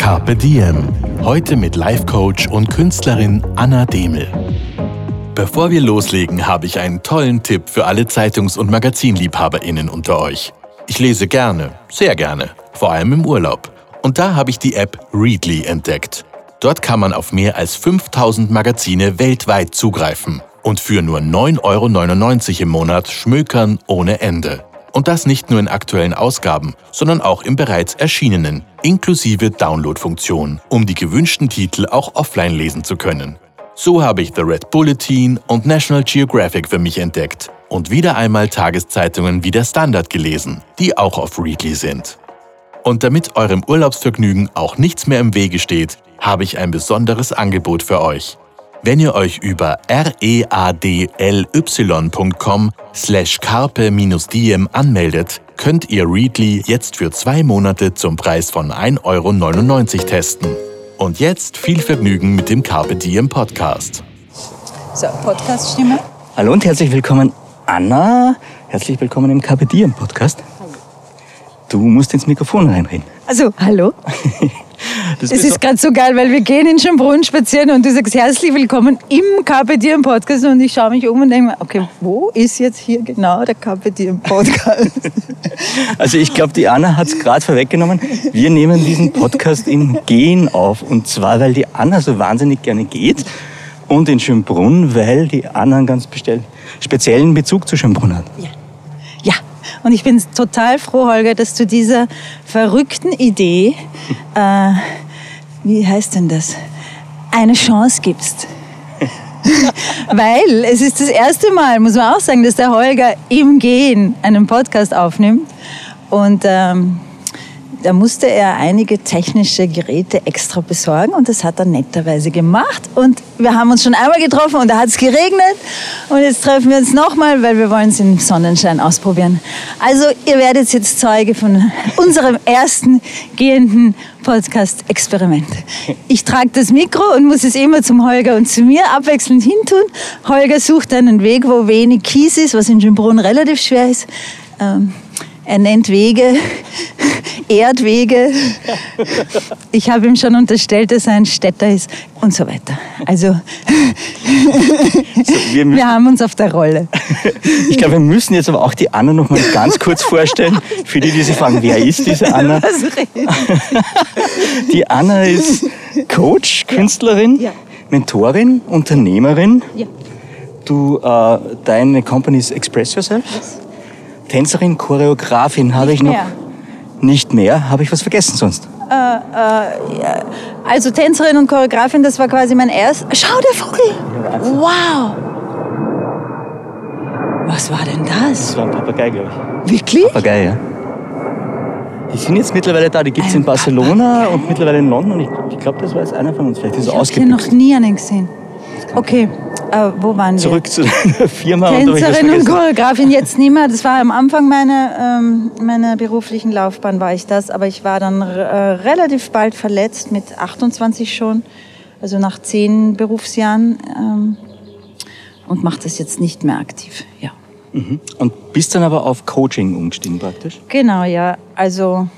Carpe Diem. Heute mit Life-Coach und Künstlerin Anna Demel. Bevor wir loslegen, habe ich einen tollen Tipp für alle Zeitungs- und MagazinliebhaberInnen unter euch. Ich lese gerne, sehr gerne, vor allem im Urlaub. Und da habe ich die App Readly entdeckt. Dort kann man auf mehr als 5000 Magazine weltweit zugreifen und für nur 9,99 Euro im Monat schmökern ohne Ende. Und das nicht nur in aktuellen Ausgaben, sondern auch im bereits erschienenen, inklusive Download-Funktion, um die gewünschten Titel auch offline lesen zu können. So habe ich The Red Bulletin und National Geographic für mich entdeckt und wieder einmal Tageszeitungen wie der Standard gelesen, die auch auf Readly sind. Und damit eurem Urlaubsvergnügen auch nichts mehr im Wege steht, habe ich ein besonderes Angebot für euch. Wenn ihr euch über readly.com slash carpe-diem anmeldet, könnt ihr Readly jetzt für zwei Monate zum Preis von 1,99 Euro testen. Und jetzt viel Vergnügen mit dem Carpe Diem Podcast. So, Podcast-Stimme. Hallo und herzlich willkommen, Anna. Herzlich willkommen im Carpe Diem Podcast. Du musst ins Mikrofon reinreden. Also, hallo. Das Es ist gerade so geil, weil wir gehen in Schönbrunn spazieren und du sagst herzlich willkommen im Carpe Podcast und ich schaue mich um und denke mir, okay, wo ist jetzt hier genau der Carpe Podcast? Also ich glaube, die Anna hat es gerade vorweggenommen. Wir nehmen diesen Podcast im Gehen auf. Und zwar, weil die Anna so wahnsinnig gerne geht. Und in Schönbrunn, weil die Anna einen ganz speziellen Bezug zu Schönbrunn hat. Ja, und ich bin total froh, Holger, dass du dieser verrückten Idee, äh, wie heißt denn das, eine Chance gibst. Weil es ist das erste Mal, muss man auch sagen, dass der Holger im Gehen einen Podcast aufnimmt. Und ähm, da musste er einige technische Geräte extra besorgen und das hat er netterweise gemacht. Und wir haben uns schon einmal getroffen und da hat es geregnet. Und jetzt treffen wir uns nochmal, weil wir wollen es im Sonnenschein ausprobieren. Also ihr werdet jetzt Zeuge von unserem ersten gehenden Podcast-Experiment. Ich trage das Mikro und muss es immer zum Holger und zu mir abwechselnd hintun. Holger sucht einen Weg, wo wenig Kies ist, was in Schönbrunn relativ schwer ist. Ähm, er nennt Wege, Erdwege. Ich habe ihm schon unterstellt, dass er ein Städter ist und so weiter. Also So, wir wir haben uns auf der Rolle. ich glaube, wir müssen jetzt aber auch die Anna noch mal ganz kurz vorstellen. Für die, die sich fragen, wer ist diese Anna? Die Anna ist Coach, Künstlerin, Ja. Mentorin, Unternehmerin. Ja. Du, äh, deine Company ist Express Yourself. Tänzerin, Choreografin habe ich noch. mehr. Nicht mehr. Habe ich was vergessen sonst? Also Tänzerin und Choreografin, das war quasi mein erst. Schau, der Vogel! Wow! Was war denn das? Das war ein Papagei, glaube ich. Wirklich? Papagei, ja. Die sind jetzt mittlerweile da. Die gibt es in Barcelona Papagei. und mittlerweile in London. Und ich, ich glaube, das war jetzt einer von uns. Vielleicht ist er Ich habe noch nie einen gesehen. Okay, äh, wo waren wir? Zurück zu deiner Firma. und Tänzerin und vergessen. Choreografin jetzt nicht mehr. Das war am Anfang meiner, ähm, meiner beruflichen Laufbahn war ich das, aber ich war dann äh, relativ bald verletzt mit 28 schon, also nach zehn Berufsjahren ähm, und mache das jetzt nicht mehr aktiv. Ja. Und bist dann aber auf Coaching umgestiegen praktisch? Genau, ja. Also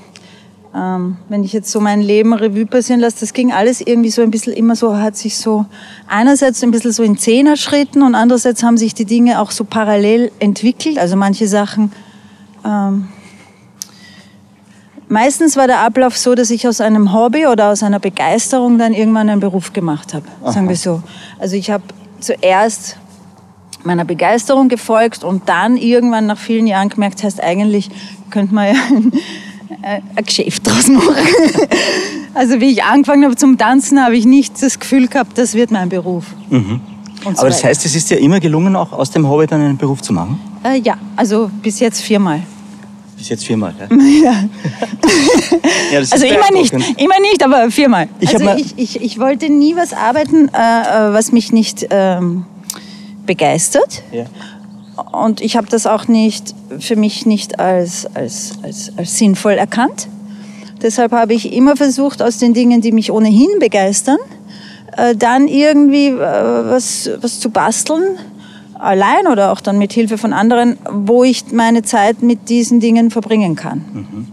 ähm, wenn ich jetzt so mein Leben Revue passieren lasse, das ging alles irgendwie so ein bisschen immer so, hat sich so einerseits ein bisschen so in Zehner-Schritten und andererseits haben sich die Dinge auch so parallel entwickelt. Also manche Sachen. Ähm, meistens war der Ablauf so, dass ich aus einem Hobby oder aus einer Begeisterung dann irgendwann einen Beruf gemacht habe. Sagen wir so. Also ich habe zuerst meiner Begeisterung gefolgt und dann irgendwann nach vielen Jahren gemerkt, heißt eigentlich könnte man ja äh, ein Geschäft draus machen. Also wie ich angefangen habe zum Tanzen, habe ich nicht das Gefühl gehabt, das wird mein Beruf. Und so Aber das weiter. heißt, es ist dir immer gelungen, auch aus dem Hobby dann einen Beruf zu machen? Äh, ja, also bis jetzt viermal. Bis jetzt viermal, ja? Ja. ja Also immer nicht, immer nicht, aber viermal. Ich also ich, ich, ich wollte nie was arbeiten, äh, äh, was mich nicht ähm, begeistert. Ja. Und ich habe das auch nicht für mich nicht als, als, als, als sinnvoll erkannt. Deshalb habe ich immer versucht, aus den Dingen, die mich ohnehin begeistern, äh, dann irgendwie äh, was, was zu basteln, allein oder auch dann mit Hilfe von anderen, wo ich meine Zeit mit diesen Dingen verbringen kann.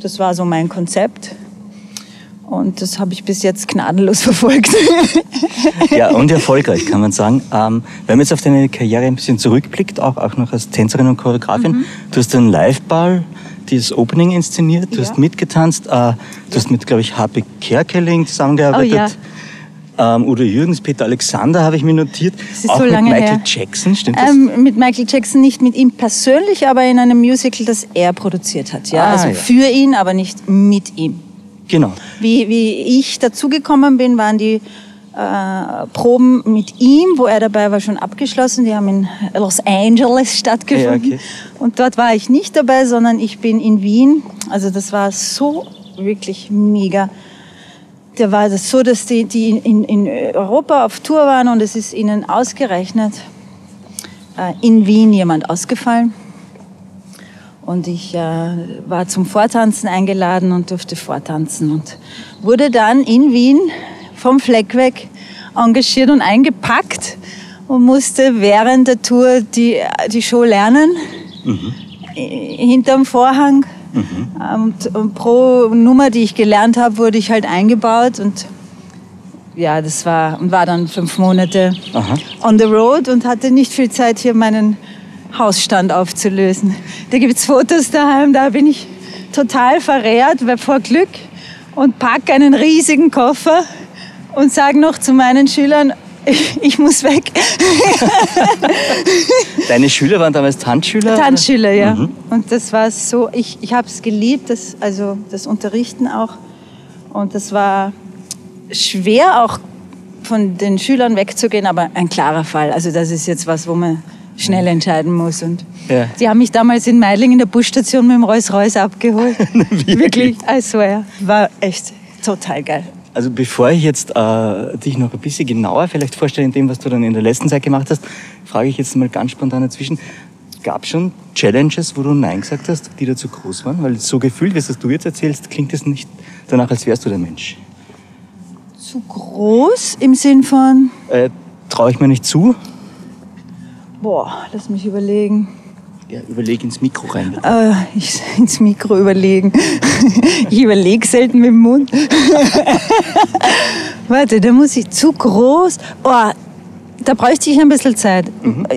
Das war so mein Konzept. Und das habe ich bis jetzt gnadenlos verfolgt. Ja, und erfolgreich, kann man sagen. Ähm, wenn man jetzt auf deine Karriere ein bisschen zurückblickt, auch, auch noch als Tänzerin und Choreografin, du hast einen Live-Ball, dieses Opening inszeniert, du Ja. hast mitgetanzt, äh, du hast mit, glaube ich, H.P. Kerkeling zusammengearbeitet. Ähm, Udo Jürgens, Peter Alexander habe ich mir notiert. auch so mit Michael her. Jackson, stimmt das? Ähm, mit Michael Jackson nicht mit ihm persönlich, aber in einem Musical, das er produziert hat. Ja? Ah, also ja. für ihn, aber nicht mit ihm. Genau. Wie, wie ich dazugekommen bin, waren die äh, Proben mit ihm, wo er dabei war, schon abgeschlossen. Die haben in Los Angeles stattgefunden. Ja, okay. Und dort war ich nicht dabei, sondern ich bin in Wien. Also das war so wirklich mega. Da war das so, dass die, die in, in Europa auf Tour waren und es ist ihnen ausgerechnet äh, in Wien jemand ausgefallen. Und ich äh, war zum Vortanzen eingeladen und durfte vortanzen und wurde dann in Wien vom Fleck weg engagiert und eingepackt und musste während der Tour die, die Show lernen. äh, Hinterm Vorhang. Und, und pro Nummer, die ich gelernt habe, wurde ich halt eingebaut und ja, das war und war dann fünf Monate Aha. on the road und hatte nicht viel Zeit, hier meinen Hausstand aufzulösen. Da gibt's Fotos daheim, da bin ich total verrehrt weil vor Glück und pack einen riesigen Koffer und sage noch zu meinen Schülern, ich, ich muss weg. Deine Schüler waren damals Tanzschüler? Tanzschüler, ja. Und das war so, ich, ich habe es geliebt, das, also das Unterrichten auch. Und das war schwer auch von den Schülern wegzugehen, aber ein klarer Fall. Also das ist jetzt was, wo man schnell entscheiden muss. Und Ja. die haben mich damals in Meidling in der Busstation mit dem Rolls-Royce abgeholt. Wirklich, I swear. War echt total geil. Also bevor ich jetzt äh, dich noch ein bisschen genauer vielleicht vorstelle in dem, was du dann in der letzten Zeit gemacht hast, frage ich jetzt mal ganz spontan dazwischen. Gab schon Challenges, wo du Nein gesagt hast, die da zu groß waren? Weil so gefühlt, wie es du jetzt erzählst, klingt es nicht danach, als wärst du der Mensch. Zu groß im Sinn von, Äh, Traue ich mir nicht zu? Boah, lass mich überlegen. Ja, überleg ins Mikro rein. Äh, ich ins Mikro überlegen. ich überlege selten mit dem Mund. Warte, da muss ich zu groß. Oh, da bräuchte ich ein bisschen Zeit.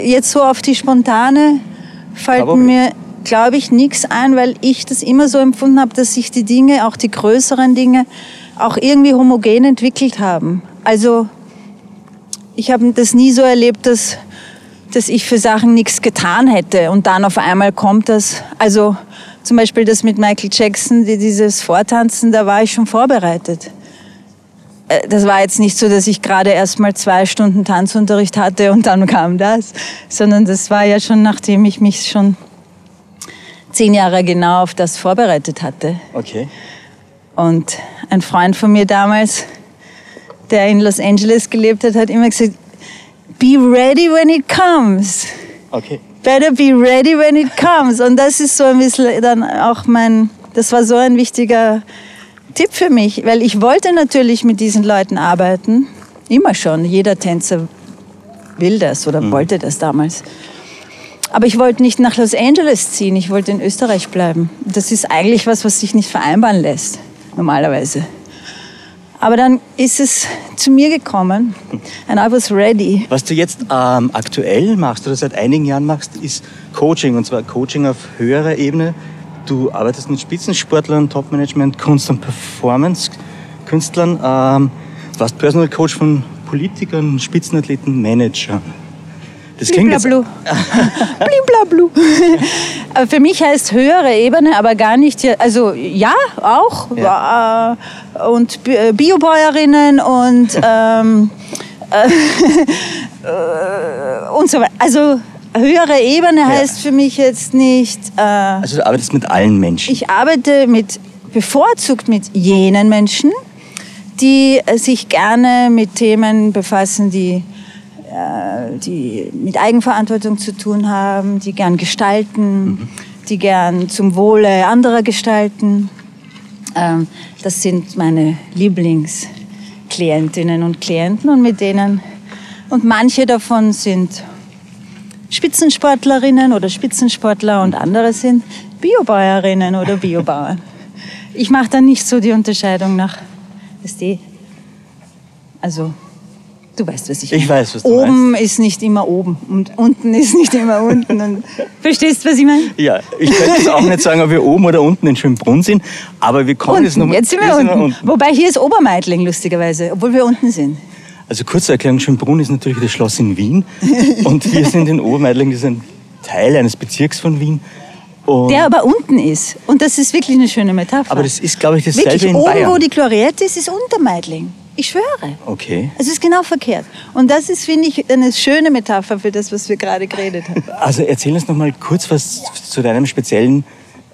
Jetzt so auf die spontane fällt Aber- mir, glaube ich, nichts ein, weil ich das immer so empfunden habe, dass sich die Dinge, auch die größeren Dinge, auch irgendwie homogen entwickelt haben. Also ich habe das nie so erlebt, dass, dass ich für Sachen nichts getan hätte und dann auf einmal kommt das. Also zum Beispiel das mit Michael Jackson, die, dieses Vortanzen, da war ich schon vorbereitet. Äh, Das war jetzt nicht so, dass ich gerade erst mal zwei Stunden Tanzunterricht hatte und dann kam das, sondern das war ja schon, nachdem ich mich schon zehn Jahre genau auf das vorbereitet hatte. Okay. Und ein Freund von mir damals, der in Los Angeles gelebt hat, hat immer gesagt, be ready when it comes. Okay. Better be ready when it comes. Und das ist so ein bisschen dann auch mein, das war so ein wichtiger Tipp für mich, weil ich wollte natürlich mit diesen Leuten arbeiten. Immer schon. Jeder Tänzer will das oder wollte das damals. Aber ich wollte nicht nach Los Angeles ziehen, ich wollte in Österreich bleiben. Das ist eigentlich was, was sich nicht vereinbaren lässt, normalerweise. Aber dann ist es zu mir gekommen and I was ready. Was du jetzt ähm, aktuell machst oder seit einigen Jahren machst, ist Coaching. Und zwar Coaching auf höherer Ebene. Du arbeitest mit Spitzensportlern, Topmanagement, Kunst- und Performance-Künstlern, ähm, warst Personal Coach von Politikern, Spitzenathleten, Managern. Das klingt jetzt, Bliblablu. Aber Für mich heißt höhere Ebene, aber gar nicht, also ja, auch. Ja. äh, Und äh, Biobäuerinnen und, ähm, äh, äh, und so weiter. Also höhere Ebene heißt für mich jetzt nicht. Äh, Also du arbeitest mit allen Menschen. ich arbeite mit bevorzugt mit jenen Menschen, die äh, sich gerne mit Themen befassen, die, äh, die mit Eigenverantwortung zu tun haben, die gern gestalten, die gern zum Wohle anderer gestalten. Ähm, das sind meine Lieblingsklientinnen und Klienten und mit denen und manche davon sind Spitzensportlerinnen oder Spitzensportler und andere sind Biobäuerinnen oder Biobauern. Ich mache da nicht so die Unterscheidung nach SD. Also, du weißt, was ich Ich meine. weiß, was du Oben ist nicht immer oben und unten ist nicht immer unten. Verstehst du, was ich meine? Ja, ich könnte jetzt auch nicht sagen, ob wir oben oder unten in Schönbrunn sind, aber wir kommen jetzt Unten. nochmal. Jetzt sind wir, unten. Wobei hier ist Obermeidling, lustigerweise, obwohl wir unten sind. Also kurze Erklärung, Schönbrunn ist natürlich das Schloss in Wien und wir sind in Obermeidling, das ist ein Teil eines Bezirks von Wien. Und Der aber unten ist. Und das ist wirklich eine schöne Metapher. aber das ist, glaube ich, dasselbe Wirklich, in oben, Bayern. wo die Gloriette ist, ist Untermeidling. Ich schwöre. okay. Es ist genau verkehrt. Und das ist, finde ich, eine schöne Metapher für das, was wir gerade geredet haben. Also erzähl uns noch mal kurz was zu deinem speziellen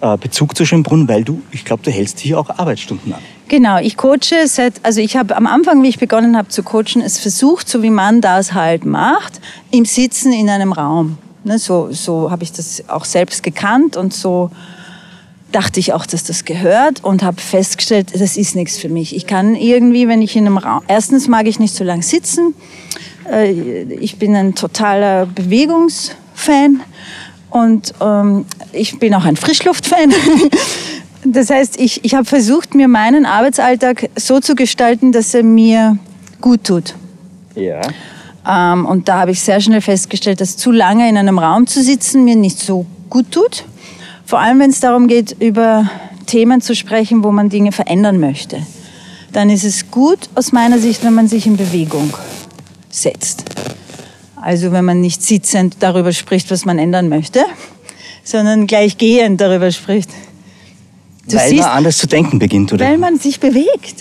äh, Bezug zu Schönbrunn, weil du, ich glaube, du hältst hier auch Arbeitsstunden an. Genau, ich coache seit, also ich habe am Anfang, wie ich begonnen habe zu coachen, es versucht, so wie man das halt macht, im Sitzen in einem Raum. Ne, so so habe ich das auch selbst gekannt und so dachte ich auch, dass das gehört und habe festgestellt, das ist nichts für mich. Ich kann irgendwie, wenn ich in einem Raum, erstens mag ich nicht so lange sitzen, äh, ich bin ein totaler Bewegungsfan und ähm, ich bin auch ein Frischluftfan. Das heißt, ich, ich habe versucht, mir meinen Arbeitsalltag so zu gestalten, dass er mir gut tut. Ja. Ähm, und da habe ich sehr schnell festgestellt, dass zu lange in einem Raum zu sitzen mir nicht so gut tut. Vor allem, wenn es darum geht, über Themen zu sprechen, wo man Dinge verändern möchte. Dann ist es gut aus meiner Sicht, wenn man sich in Bewegung setzt. Also wenn man nicht sitzend darüber spricht, was man ändern möchte, sondern gleich gehend darüber spricht. Du weil siehst, man anders zu denken beginnt, oder? weil man sich bewegt.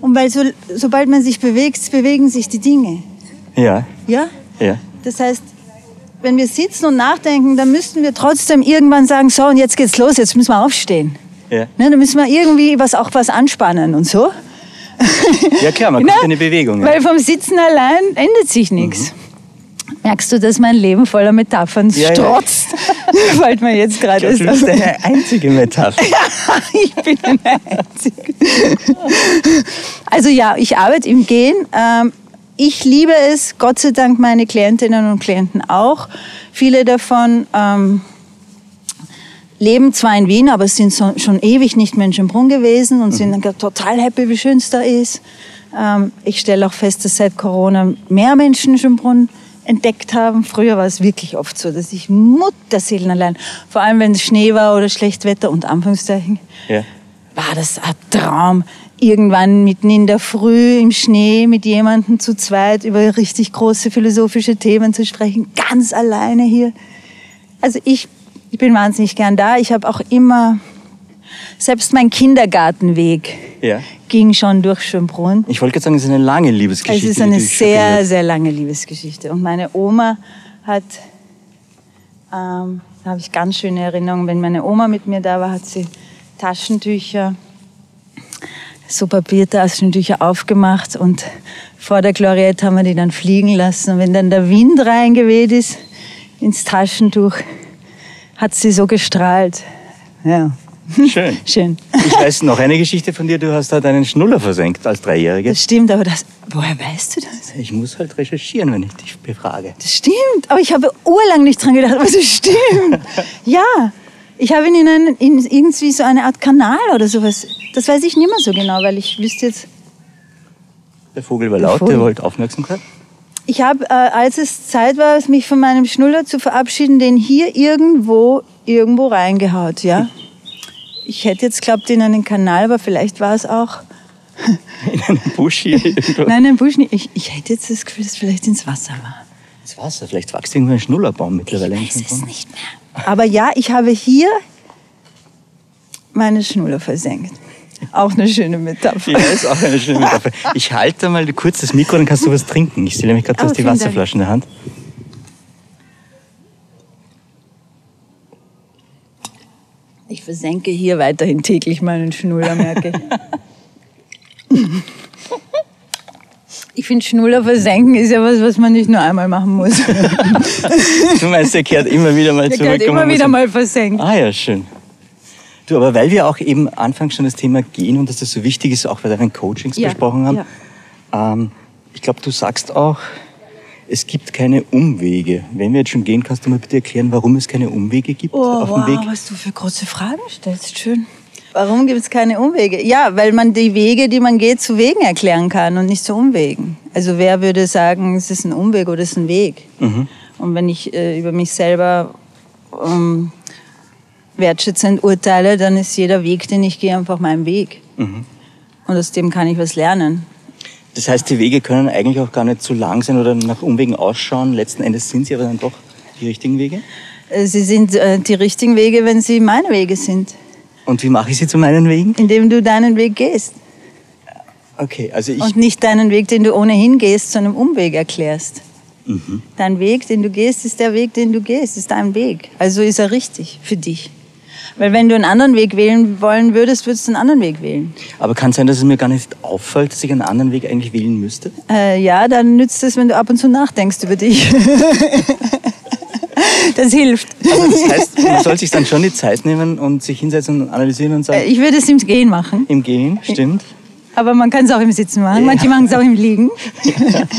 Und weil so, sobald man sich bewegt, bewegen sich die Dinge. ja, Ja? ja. Das heißt, wenn wir sitzen und nachdenken, dann müssten wir trotzdem irgendwann sagen, so und jetzt geht's los, jetzt müssen wir aufstehen. Ja. Ne, dann müssen wir irgendwie was, auch was anspannen und so. ja, klar, man kommt in die Bewegung. Ja. Weil vom Sitzen allein ändert sich nichts. Merkst du, dass mein Leben voller Metaphern Ja, ja. strotzt? Fällt mir jetzt gerade Das erst ist auf. eine einzige Metapher. ich bin eine Einzige. Also ja, ich arbeite im Gehen. Ähm, ich liebe es, Gott sei Dank meine Klientinnen und Klienten auch. Viele davon ähm, leben zwar in Wien, aber sind so, schon ewig nicht mehr in Schönbrunn gewesen und sind dann total happy, wie schön es da ist. Ähm, ich stelle auch fest, dass seit Corona mehr Menschen Schönbrunn entdeckt haben. Früher war es wirklich oft so, dass ich Mutterseelen allein, vor allem wenn es Schnee war oder schlecht Wetter, und Anführungszeichen, Ja. war das ein Traum. Irgendwann mitten in der Früh im Schnee mit jemandem zu zweit über richtig große philosophische Themen zu sprechen, ganz alleine hier. Also ich, ich bin wahnsinnig gern da. Ich habe auch immer, selbst mein Kindergartenweg Ja. ging schon durch Schönbrunn. Ich wollte gerade sagen, es ist eine lange Liebesgeschichte. Es ist eine sehr, sehr lange Liebesgeschichte. Und meine Oma hat, ähm, da habe ich ganz schöne Erinnerungen, wenn meine Oma mit mir da war, hat sie Taschentücher, so Papiertaschentücher aufgemacht und vor der Gloriette haben wir die dann fliegen lassen. Und wenn dann der Wind reingeweht ist ins Taschentuch, hat sie so gestrahlt. Ja, Schön. schön. Ich weiß noch eine Geschichte von dir. Du hast da deinen Schnuller versenkt als Dreijährige. Das stimmt, aber das, woher weißt du das? Ich muss halt recherchieren, wenn ich dich befrage. Das stimmt, aber ich habe urlang nicht dran gedacht, aber das stimmt. ja, ich habe ihn in, einen, in irgendwie so eine Art Kanal oder sowas. Das weiß ich nicht mehr so genau, weil ich wüsste jetzt. Der Vogel war laut, der wollte Aufmerksamkeit. Ich habe, äh, als es Zeit war, mich von meinem Schnuller zu verabschieden, den hier irgendwo, irgendwo reingehaut, ja. Ich hätte jetzt glaubt in einen Kanal, aber vielleicht war es auch. In einem Busch hier irgendwo. Nein, ein Busch nicht. Ich, ich hätte jetzt das Gefühl, dass es vielleicht ins Wasser war. Das Wasser, vielleicht wächst irgendwo ein Schnullerbaum mittlerweile. Ich weiß es nicht mehr. Aber ja, ich habe hier meine Schnur versenkt. Auch eine schöne Metapher. Ja, ist auch eine schöne Metapher. Ich halte mal kurz das Mikro, dann kannst du was trinken. Ich sehe nämlich gerade, du hast oh, die Wasserflasche Dank. in der Hand. Ich versenke hier weiterhin täglich meinen Schnuller, merke ich. Ich finde, Schnuller versenken ist ja was, was man nicht nur einmal machen muss. Du meinst, der kehrt immer wieder mal Der zurück. und man immer wieder mal versenkt. Ah ja, schön. Du, aber weil wir auch eben anfangs schon das Thema gehen und dass das so wichtig ist, auch bei deinen Coachings Ja, besprochen haben, ähm, ich glaube, du sagst auch, es gibt keine Umwege. Wenn wir jetzt schon gehen, kannst du mal bitte erklären, warum es keine Umwege gibt Oh, auf dem wow, Weg? was du für große Fragen stellst. Schön. Warum gibt es keine Umwege? Ja, weil man die Wege, die man geht, zu Wegen erklären kann und nicht zu Umwegen. Also wer würde sagen, es ist ein Umweg oder es ist ein Weg? Und wenn ich äh, über mich selber ähm, wertschätzend urteile, dann ist jeder Weg, den ich gehe, einfach mein Weg. Und aus dem kann ich was lernen. Das heißt, die Wege können eigentlich auch gar nicht zu lang sein oder nach Umwegen ausschauen. Letzten Endes sind sie aber dann doch die richtigen Wege. Äh, Sie sind äh, die richtigen Wege, wenn sie meine Wege sind, Und wie mache ich sie zu meinen Wegen? indem du deinen Weg gehst. Okay, also ich, und nicht deinen Weg, den du ohnehin gehst, zu einem Umweg erklärst. Dein Weg, den du gehst, ist der Weg, den du gehst, ist dein Weg. Also ist er richtig für dich. Weil wenn du einen anderen Weg wählen wollen würdest, würdest du einen anderen Weg wählen. aber kann sein, dass es mir gar nicht auffällt, dass ich einen anderen Weg eigentlich wählen müsste? Äh, ja, dann nützt es, wenn du ab und zu nachdenkst über dich. das hilft. Also das heißt, man soll sich dann schon die Zeit nehmen und sich hinsetzen und analysieren und Äh, sagen, Ich würde es im Gehen machen, im Gehen, stimmt. aber man kann es auch im Sitzen machen. Manche machen es auch im Liegen.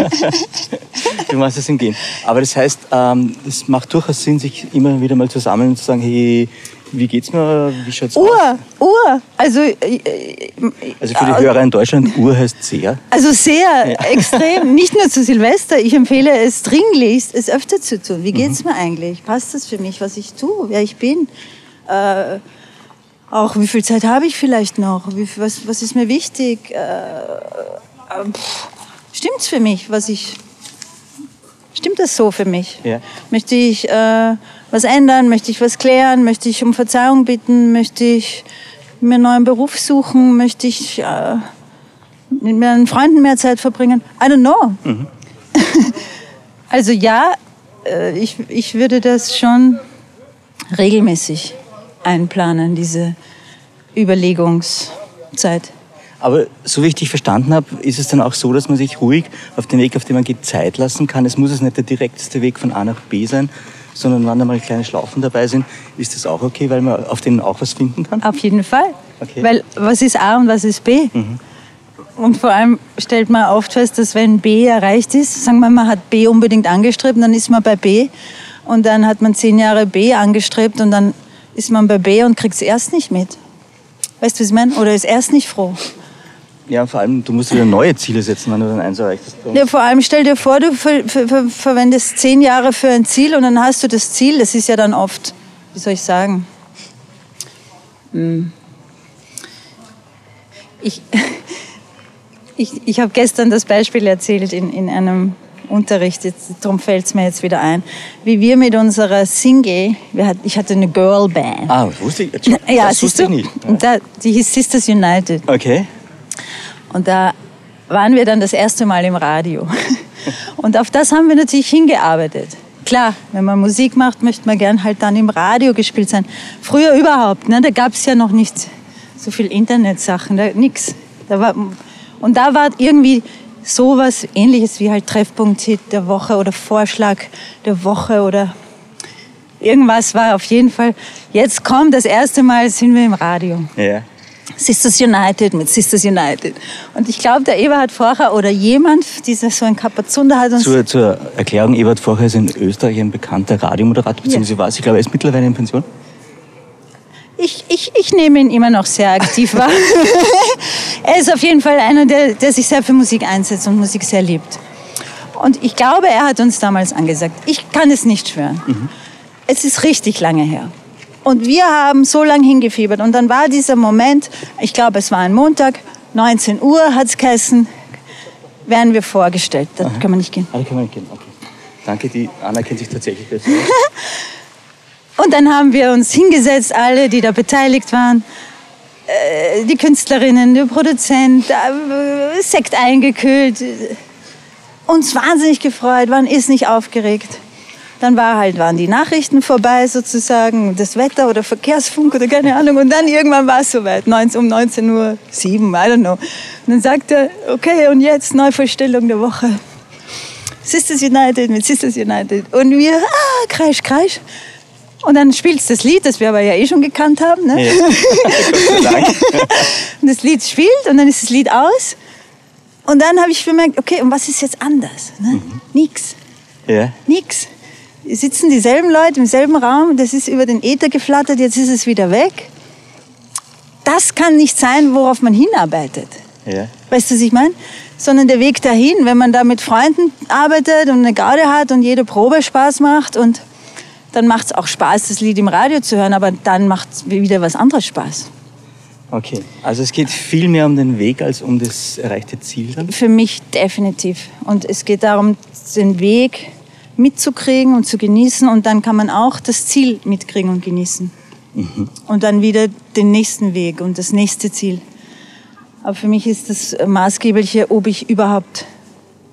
Du machst es im Gehen. Aber das heißt, ähm, es macht durchaus Sinn, sich immer wieder mal zu sammeln und zu sagen, hey, wie geht's mir, wie schaut's aus? Uhr, Uhr. Also, äh, äh, Also für die Hörer in Deutschland, Uhr heißt sehr. Also sehr extrem, nicht nur zu Silvester. Ich empfehle es dringlichst, es öfter zu tun. Wie geht's mir eigentlich? Passt das für mich, was ich tue, wer ich bin? Äh, auch wie viel Zeit habe ich vielleicht noch? Wie, was, was ist mir wichtig? Äh, äh, pff, stimmt's für mich, was ich Stimmt das so für mich? Ja. Möchte ich äh, was ändern? Möchte ich was klären? Möchte ich um Verzeihung bitten? Möchte ich mir einen neuen Beruf suchen? Möchte ich äh, mit meinen Freunden mehr Zeit verbringen? I don't know. also ja, äh, ich, ich würde das schon regelmäßig einplanen, diese Überlegungszeit. Aber so wie ich dich verstanden habe, ist es dann auch so, dass man sich ruhig auf den Weg, auf den man geht, Zeit lassen kann. Es muss es nicht der direkteste Weg von A nach B sein, sondern wenn da mal kleine Schlaufen dabei sind, ist das auch okay, weil man auf denen auch was finden kann? Auf jeden Fall. Okay. Weil was ist A und was ist B? Und vor allem stellt man oft fest, dass wenn B erreicht ist, sagen wir, man hat B unbedingt angestrebt, dann ist man bei B. Und dann hat man zehn Jahre B angestrebt und dann ist man bei B und kriegt es erst nicht mit. Weißt du, was ich meine? Oder ist erst nicht froh. Ja, vor allem, du musst wieder neue Ziele setzen, wenn du dann eins erreicht hast. Ja, vor allem stell dir vor, du ver ver ver verwendest zehn Jahre für ein Ziel und dann hast du das Ziel, das ist ja dann oft, wie soll ich sagen, Hm. ich, ich, ich habe gestern das Beispiel erzählt in, in einem Unterricht, jetzt, darum fällt es mir jetzt wieder ein, wie wir mit unserer Single, hat, ich hatte eine Girlband. Ah, das wusste ich. ja, das wusste ich nicht. Da, die hieß Sisters United. Okay. Und da waren wir dann das erste Mal im Radio. Und auf das haben wir natürlich hingearbeitet. Klar, wenn man Musik macht, möchte man gern halt dann im Radio gespielt sein. Früher überhaupt, ne? da gab es ja noch nicht so viel Internetsachen, da, nix. Da war, und da war irgendwie sowas ähnliches wie halt Treffpunkt-Hit der Woche oder Vorschlag der Woche oder irgendwas war auf jeden Fall. Jetzt kommt das erste Mal, sind wir im Radio. Ja. Sisters United mit Sisters United. Und ich glaube, der Eberhard Forcher oder jemand, dieser so ein Kapazunder hat uns... Zur, zur Erklärung, Ebert Vorher ist in Österreich ein bekannter Radiomoderator, beziehungsweise war es, ich glaube, er ist mittlerweile in Pension. Ich, ich, ich nehme ihn immer noch sehr aktiv wahr. er ist auf jeden Fall einer, der, der sich sehr für Musik einsetzt und Musik sehr liebt. Und ich glaube, er hat uns damals angesagt, ich kann es nicht schwören. Es ist richtig lange her. Und wir haben so lange hingefiebert. Und dann war dieser Moment, ich glaube, es war ein Montag, 19 Uhr hat es geheißen, werden wir vorgestellt. Da können wir nicht gehen. Ah, da kann man nicht gehen. Okay. Danke, die Anna kennt sich tatsächlich besser Und dann haben wir uns hingesetzt, alle, die da beteiligt waren. Äh, Die Künstlerinnen, der Produzent, äh, Sekt eingekühlt. Uns wahnsinnig gefreut, waren ist nicht aufgeregt. Dann war halt, waren die Nachrichten vorbei sozusagen, das Wetter oder Verkehrsfunk oder keine Ahnung. Und dann irgendwann war es soweit, 19, um 19.07 Uhr, I don't know. Und dann sagte er, okay, und jetzt Neuvorstellung der Woche. Sisters United mit Sisters United. Und wir, ah, kreisch, kreisch. Und dann spielst das Lied, das wir aber ja eh schon gekannt haben. Ne? Ja. Gott sei Dank. Und das Lied spielt und dann ist das Lied aus. Und dann habe ich bemerkt, okay, und was ist jetzt anders? Ne? Nix, Ja. nix. Sitzen dieselben Leute im selben Raum, das ist über den Äther geflattert, jetzt ist es wieder weg. Das kann nicht sein, worauf man hinarbeitet. Ja. Weißt du, was ich meine? Sondern der Weg dahin, wenn man da mit Freunden arbeitet und eine Garde hat und jede Probe Spaß macht und dann macht es auch Spaß, das Lied im Radio zu hören, aber dann macht es wieder was anderes Spaß. Okay. Also es geht viel mehr um den Weg als um das erreichte Ziel dann? Für mich definitiv. Und es geht darum, den Weg mitzukriegen und zu genießen und dann kann man auch das Ziel mitkriegen und genießen. Und dann wieder den nächsten Weg und das nächste Ziel. Aber für mich ist das Maßgebliche, ob ich überhaupt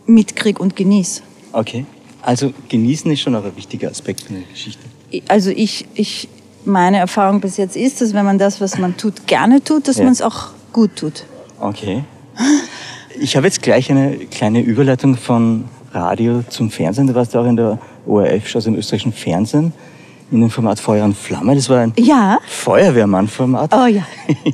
mitkriege und genieße. Okay. Also genießen ist schon auch ein wichtiger Aspekt von der Geschichte. Also ich, ich, meine Erfahrung bis jetzt ist, dass wenn man das, was man tut, gerne tut, dass Ja. man es auch gut tut. Okay. Ich habe jetzt gleich eine kleine Überleitung von Radio zum Fernsehen. Du warst ja auch in der ORF, also im österreichischen Fernsehen, in dem Format Feuer und Flamme. Das war ein Ja. Feuerwehrmann-Format. Oh ja.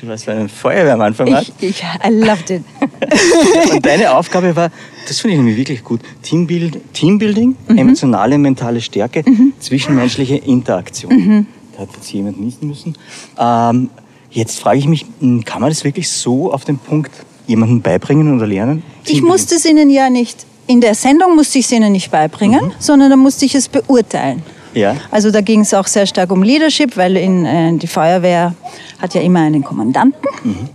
Du warst bei einem Feuerwehrmann-Format. Ich, ich, I loved it. Und deine Aufgabe war, das finde ich nämlich wirklich gut, Teambuild, Teambuilding, emotionale, mentale Stärke, zwischenmenschliche Interaktion. Da hat jetzt jemand niesen müssen. Ähm, jetzt frage ich mich, m, kann man das wirklich so auf den Punkt jemandem beibringen oder lernen? Ich musste es ihnen ja nicht, in der Sendung musste ich es ihnen nicht beibringen, sondern da musste ich es beurteilen. Ja. Also da ging es auch sehr stark um Leadership, weil in, äh, die Feuerwehr hat ja immer einen Kommandanten.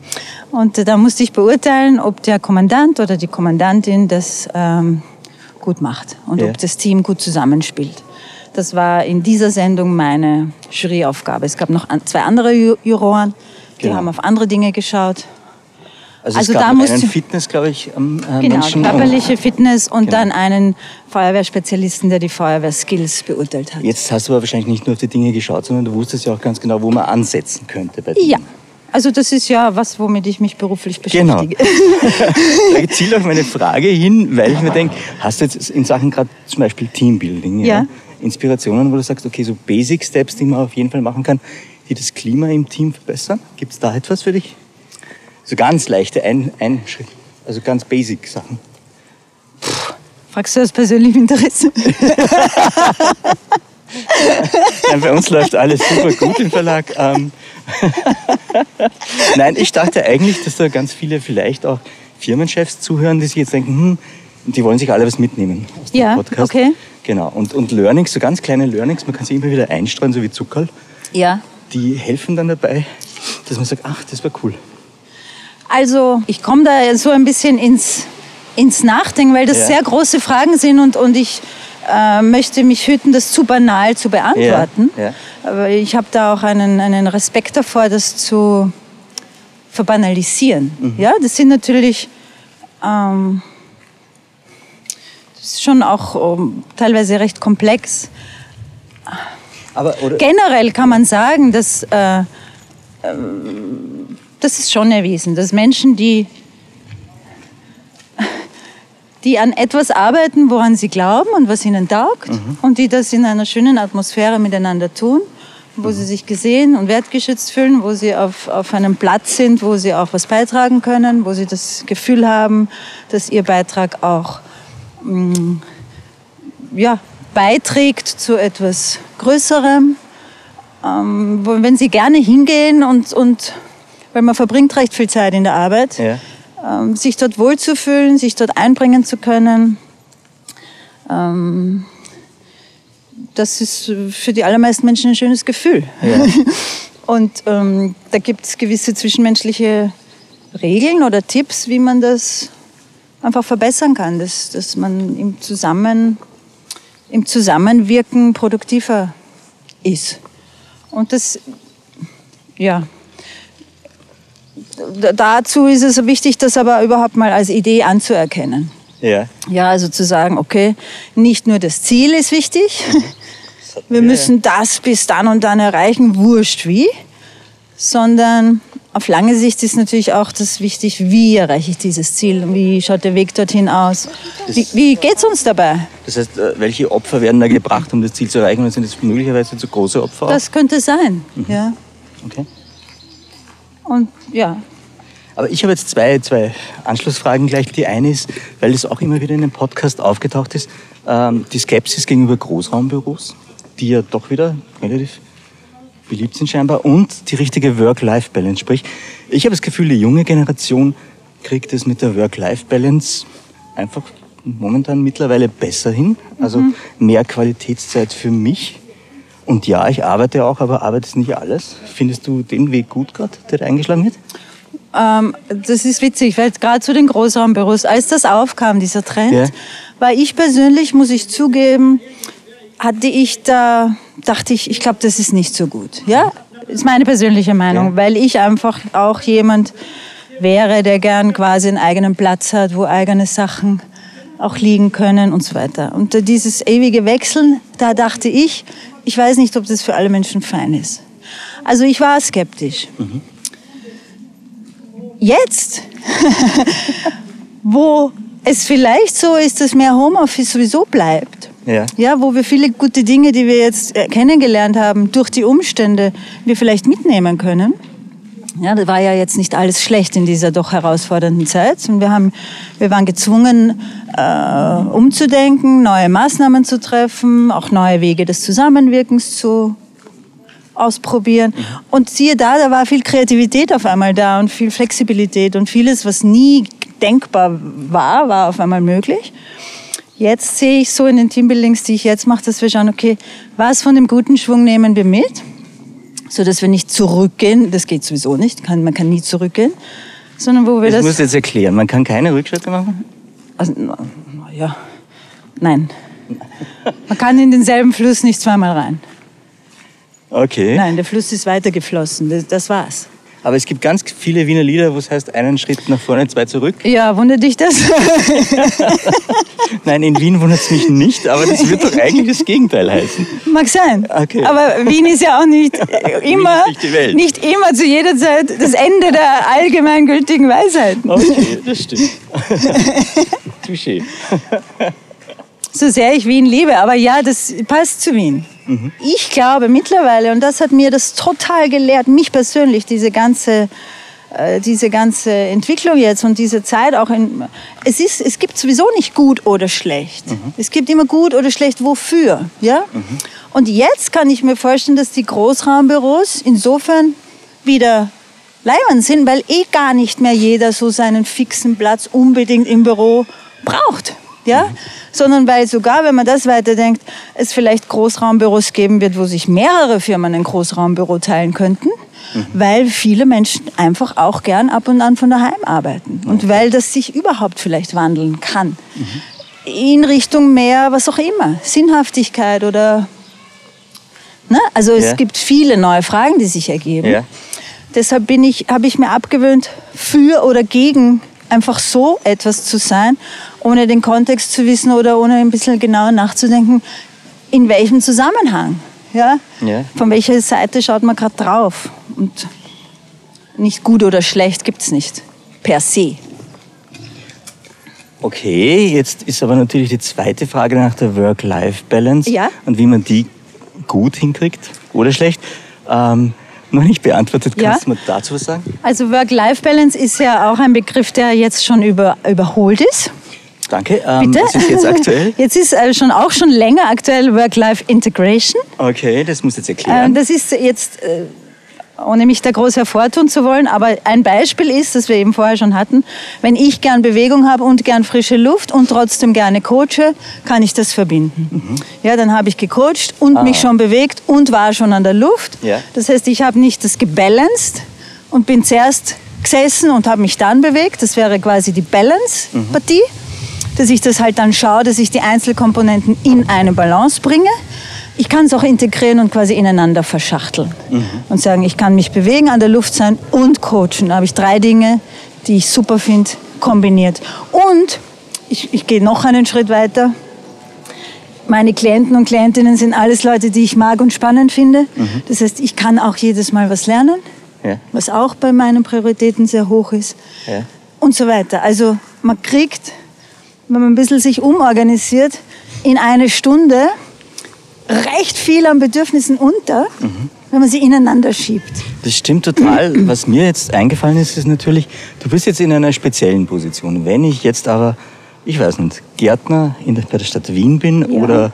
Und äh, da musste ich beurteilen, ob der Kommandant oder die Kommandantin das ähm, gut macht und Ja. ob das Team gut zusammenspielt. Das war in dieser Sendung meine Juryaufgabe. Es gab noch an, zwei andere Ju Juroren, die Genau. haben auf andere Dinge geschaut. Also, also es gab da einen Fitness, glaube ich, am äh, Genau, Menschen. körperliche Fitness und Genau. dann einen Feuerwehrspezialisten, der die Feuerwehrskills beurteilt hat. Jetzt hast du aber wahrscheinlich nicht nur auf die Dinge geschaut, sondern du wusstest ja auch ganz genau, wo man ansetzen könnte bei dir. Ja, also das ist ja was, womit ich mich beruflich Genau. beschäftige. Da zielt auch meine Frage hin, weil ich mir denke, hast du jetzt in Sachen gerade zum Beispiel Teambuilding, Ja. Inspirationen, wo du sagst, okay, so Basic Steps, die man auf jeden Fall machen kann, die das Klima im Team verbessern? Gibt es da etwas für dich? So ganz leichte ein, ein Schritt, also ganz Basic Sachen. Fragst du aus persönlichem Interesse? Nein, bei uns läuft alles super gut im Verlag. Ähm Nein, ich dachte eigentlich, dass da ganz viele vielleicht auch Firmenchefs zuhören, die sich jetzt denken, hm, die wollen sich alle was mitnehmen aus dem Ja, Podcast. okay. Genau. Und, und Learnings, so ganz kleine Learnings, man kann sie immer wieder einstreuen, so wie Zuckerl, Ja. die helfen dann dabei, dass man sagt, ach, das war cool. Also ich komme da so ein bisschen ins, ins Nachdenken, weil das Ja. sehr große Fragen sind und, und ich äh, möchte mich hüten, das zu banal zu beantworten. Ja, ja. Aber ich habe da auch einen, einen Respekt davor, das zu verbanalisieren. Mhm. Ja, das sind natürlich ähm, das ist schon auch ähm, teilweise recht komplex. Aber, Generell kann man sagen, dass äh, ähm, das ist schon erwiesen, dass Menschen, die, die an etwas arbeiten, woran sie glauben und was ihnen taugt, und die das in einer schönen Atmosphäre miteinander tun, wo sie sich gesehen und wertgeschätzt fühlen, wo sie auf, auf einem Platz sind, wo sie auch was beitragen können, wo sie das Gefühl haben, dass ihr Beitrag auch mm, ja, beiträgt zu etwas Größerem, ähm, wo, wenn sie gerne hingehen und, und weil man verbringt recht viel Zeit in der Arbeit, ja. ähm, sich dort wohlzufühlen, sich dort einbringen zu können. Ähm, das ist für die allermeisten Menschen ein schönes Gefühl. Und ähm, da gibt es gewisse zwischenmenschliche Regeln oder Tipps, wie man das einfach verbessern kann, dass, dass man im, Zusammen, im Zusammenwirken produktiver ist. Und das, ja, dazu ist es wichtig, das aber überhaupt mal als Idee anzuerkennen. Ja. Ja, also zu sagen, okay, nicht nur das Ziel ist wichtig, wir müssen das bis dann und dann erreichen, wurscht wie, sondern auf lange Sicht ist natürlich auch das wichtig, wie erreiche ich dieses Ziel, wie schaut der Weg dorthin aus, wie, wie geht es uns dabei? Das heißt, äh, welche Opfer werden da gebracht, um das Ziel zu erreichen? Und sind das möglicherweise zu große Opfer? Das könnte sein, ja. Okay. Und ja, Aber ich habe jetzt zwei, zwei Anschlussfragen gleich. Die eine ist, weil das auch immer wieder in dem Podcast aufgetaucht ist, ähm, die Skepsis gegenüber Großraumbüros, die ja doch wieder relativ beliebt sind scheinbar, und die richtige Work-Life-Balance. Sprich, ich habe das Gefühl, die junge Generation kriegt es mit der Work-Life-Balance einfach momentan mittlerweile besser hin. Also mehr Qualitätszeit für mich. Und ja, ich arbeite auch, aber Arbeit ist nicht alles. Findest du den Weg gut gerade, der eingeschlagen wird? Ähm, das ist witzig, weil gerade zu den Großraumbüros, als das aufkam, dieser Trend, Ja. war ich persönlich, muss ich zugeben, hatte ich da, dachte ich, ich glaube, das ist nicht so gut. Ja, ist meine persönliche Meinung, Ja. weil ich einfach auch jemand wäre, der gern quasi einen eigenen Platz hat, wo eigene Sachen auch liegen können und so weiter. Und dieses ewige Wechseln, da dachte ich, ich weiß nicht, ob das für alle Menschen fein ist. Also ich war skeptisch. Jetzt, wo es vielleicht so ist, dass mehr Homeoffice sowieso bleibt, Ja. ja, wo wir viele gute Dinge, die wir jetzt äh, kennengelernt haben, durch die Umstände, wir vielleicht mitnehmen können. Ja, das war ja jetzt nicht alles schlecht in dieser doch herausfordernden Zeit. Und wir, haben, wir waren gezwungen, äh, umzudenken, neue Maßnahmen zu treffen, auch neue Wege des Zusammenwirkens zu ausprobieren. Und siehe da, da war viel Kreativität auf einmal da und viel Flexibilität und vieles, was nie denkbar war, war auf einmal möglich. Jetzt sehe ich so in den Teambuildings, die ich jetzt mache, dass wir schauen, okay, was von dem guten Schwung nehmen wir mit, so dass wir nicht zurückgehen. Das geht sowieso nicht, kann, man kann nie zurückgehen, sondern wo wir Das das. musst du jetzt erklären. Man kann keine Rückschritte machen? Also, na, na ja, nein. Man kann in denselben Fluss nicht zweimal rein. Okay. Nein, der Fluss ist weitergeflossen. Das, das war's. Aber es gibt ganz viele Wiener Lieder, wo es heißt, einen Schritt nach vorne, zwei zurück. Ja, wundert dich das? Nein, in Wien wundert es mich nicht, aber das wird doch eigentlich das Gegenteil heißen. Mag sein. Okay. Aber Wien ist ja auch nicht immer, nicht nicht immer zu jeder Zeit das Ende der allgemeingültigen Weisheiten. Okay, das stimmt. Touché. So sehr ich Wien liebe, aber ja, das passt zu Wien. Ich glaube mittlerweile, und das hat mir das total gelehrt, mich persönlich, diese ganze, äh, diese ganze Entwicklung jetzt und diese Zeit auch in, es ist, es gibt sowieso nicht gut oder schlecht. Es gibt immer gut oder schlecht, wofür, ja? Und jetzt kann ich mir vorstellen, dass die Großraumbüros insofern wieder leibend sind, weil eh gar nicht mehr jeder so seinen fixen Platz unbedingt im Büro braucht. Ja? Sondern weil sogar, wenn man das weiterdenkt, es vielleicht Großraumbüros geben wird, wo sich mehrere Firmen ein Großraumbüro teilen könnten, weil viele Menschen einfach auch gern ab und an von daheim arbeiten. Und weil das sich überhaupt vielleicht wandeln kann. In Richtung mehr, was auch immer, Sinnhaftigkeit oder... Ne? Also es Ja. gibt viele neue Fragen, die sich ergeben. Ja. Deshalb bin ich, habe ich mir abgewöhnt, für oder gegen einfach so etwas zu sein, ohne den Kontext zu wissen oder ohne ein bisschen genauer nachzudenken, in welchem Zusammenhang. Ja? Ja. Von welcher Seite schaut man gerade drauf? Und nicht gut oder schlecht gibt es nicht, per se. Okay, jetzt ist aber natürlich die zweite Frage nach der Work-Life-Balance Ja. und wie man die gut hinkriegt oder schlecht. Ähm, noch nicht beantwortet. Ja. Kannst du mir dazu was sagen? Also Work-Life-Balance ist ja auch ein Begriff, der jetzt schon über, überholt ist. Danke. Ähm, Bitte? Was ist jetzt aktuell? Jetzt ist äh, schon auch schon länger aktuell Work-Life-Integration. Okay, das musst du jetzt Ähm, erklären. das ist jetzt, äh, ohne mich da groß hervortun zu wollen, aber ein Beispiel ist, das wir eben vorher schon hatten, wenn ich gern Bewegung habe und gern frische Luft und trotzdem gerne coache, kann ich das verbinden. Mhm. Ja, dann habe ich gecoacht und mich schon bewegt und war schon an der Luft. Ah. Ja. Das heißt, ich habe nicht das gebalanced und bin zuerst gesessen und habe mich dann bewegt. Das wäre quasi die Balance-Partie. Dass ich das halt dann schaue, dass ich die Einzelkomponenten in eine Balance bringe. Ich kann es auch integrieren und quasi ineinander verschachteln. Und sagen, ich kann mich bewegen, an der Luft sein und coachen. Da habe ich drei Dinge, die ich super finde, kombiniert. Und ich, ich gehe noch einen Schritt weiter. Meine Klienten und Klientinnen sind alles Leute, die ich mag und spannend finde. Das heißt, ich kann auch jedes Mal was lernen, Ja. was auch bei meinen Prioritäten sehr hoch ist. Ja. Und so weiter. Also man kriegt, wenn man ein bisschen sich umorganisiert, in eine Stunde recht viel an Bedürfnissen unter, wenn man sie ineinander schiebt. Das stimmt total. Was mir jetzt eingefallen ist, ist natürlich, du bist jetzt in einer speziellen Position. Wenn ich jetzt aber, ich weiß nicht, Gärtner in der, bei der Stadt Wien bin oder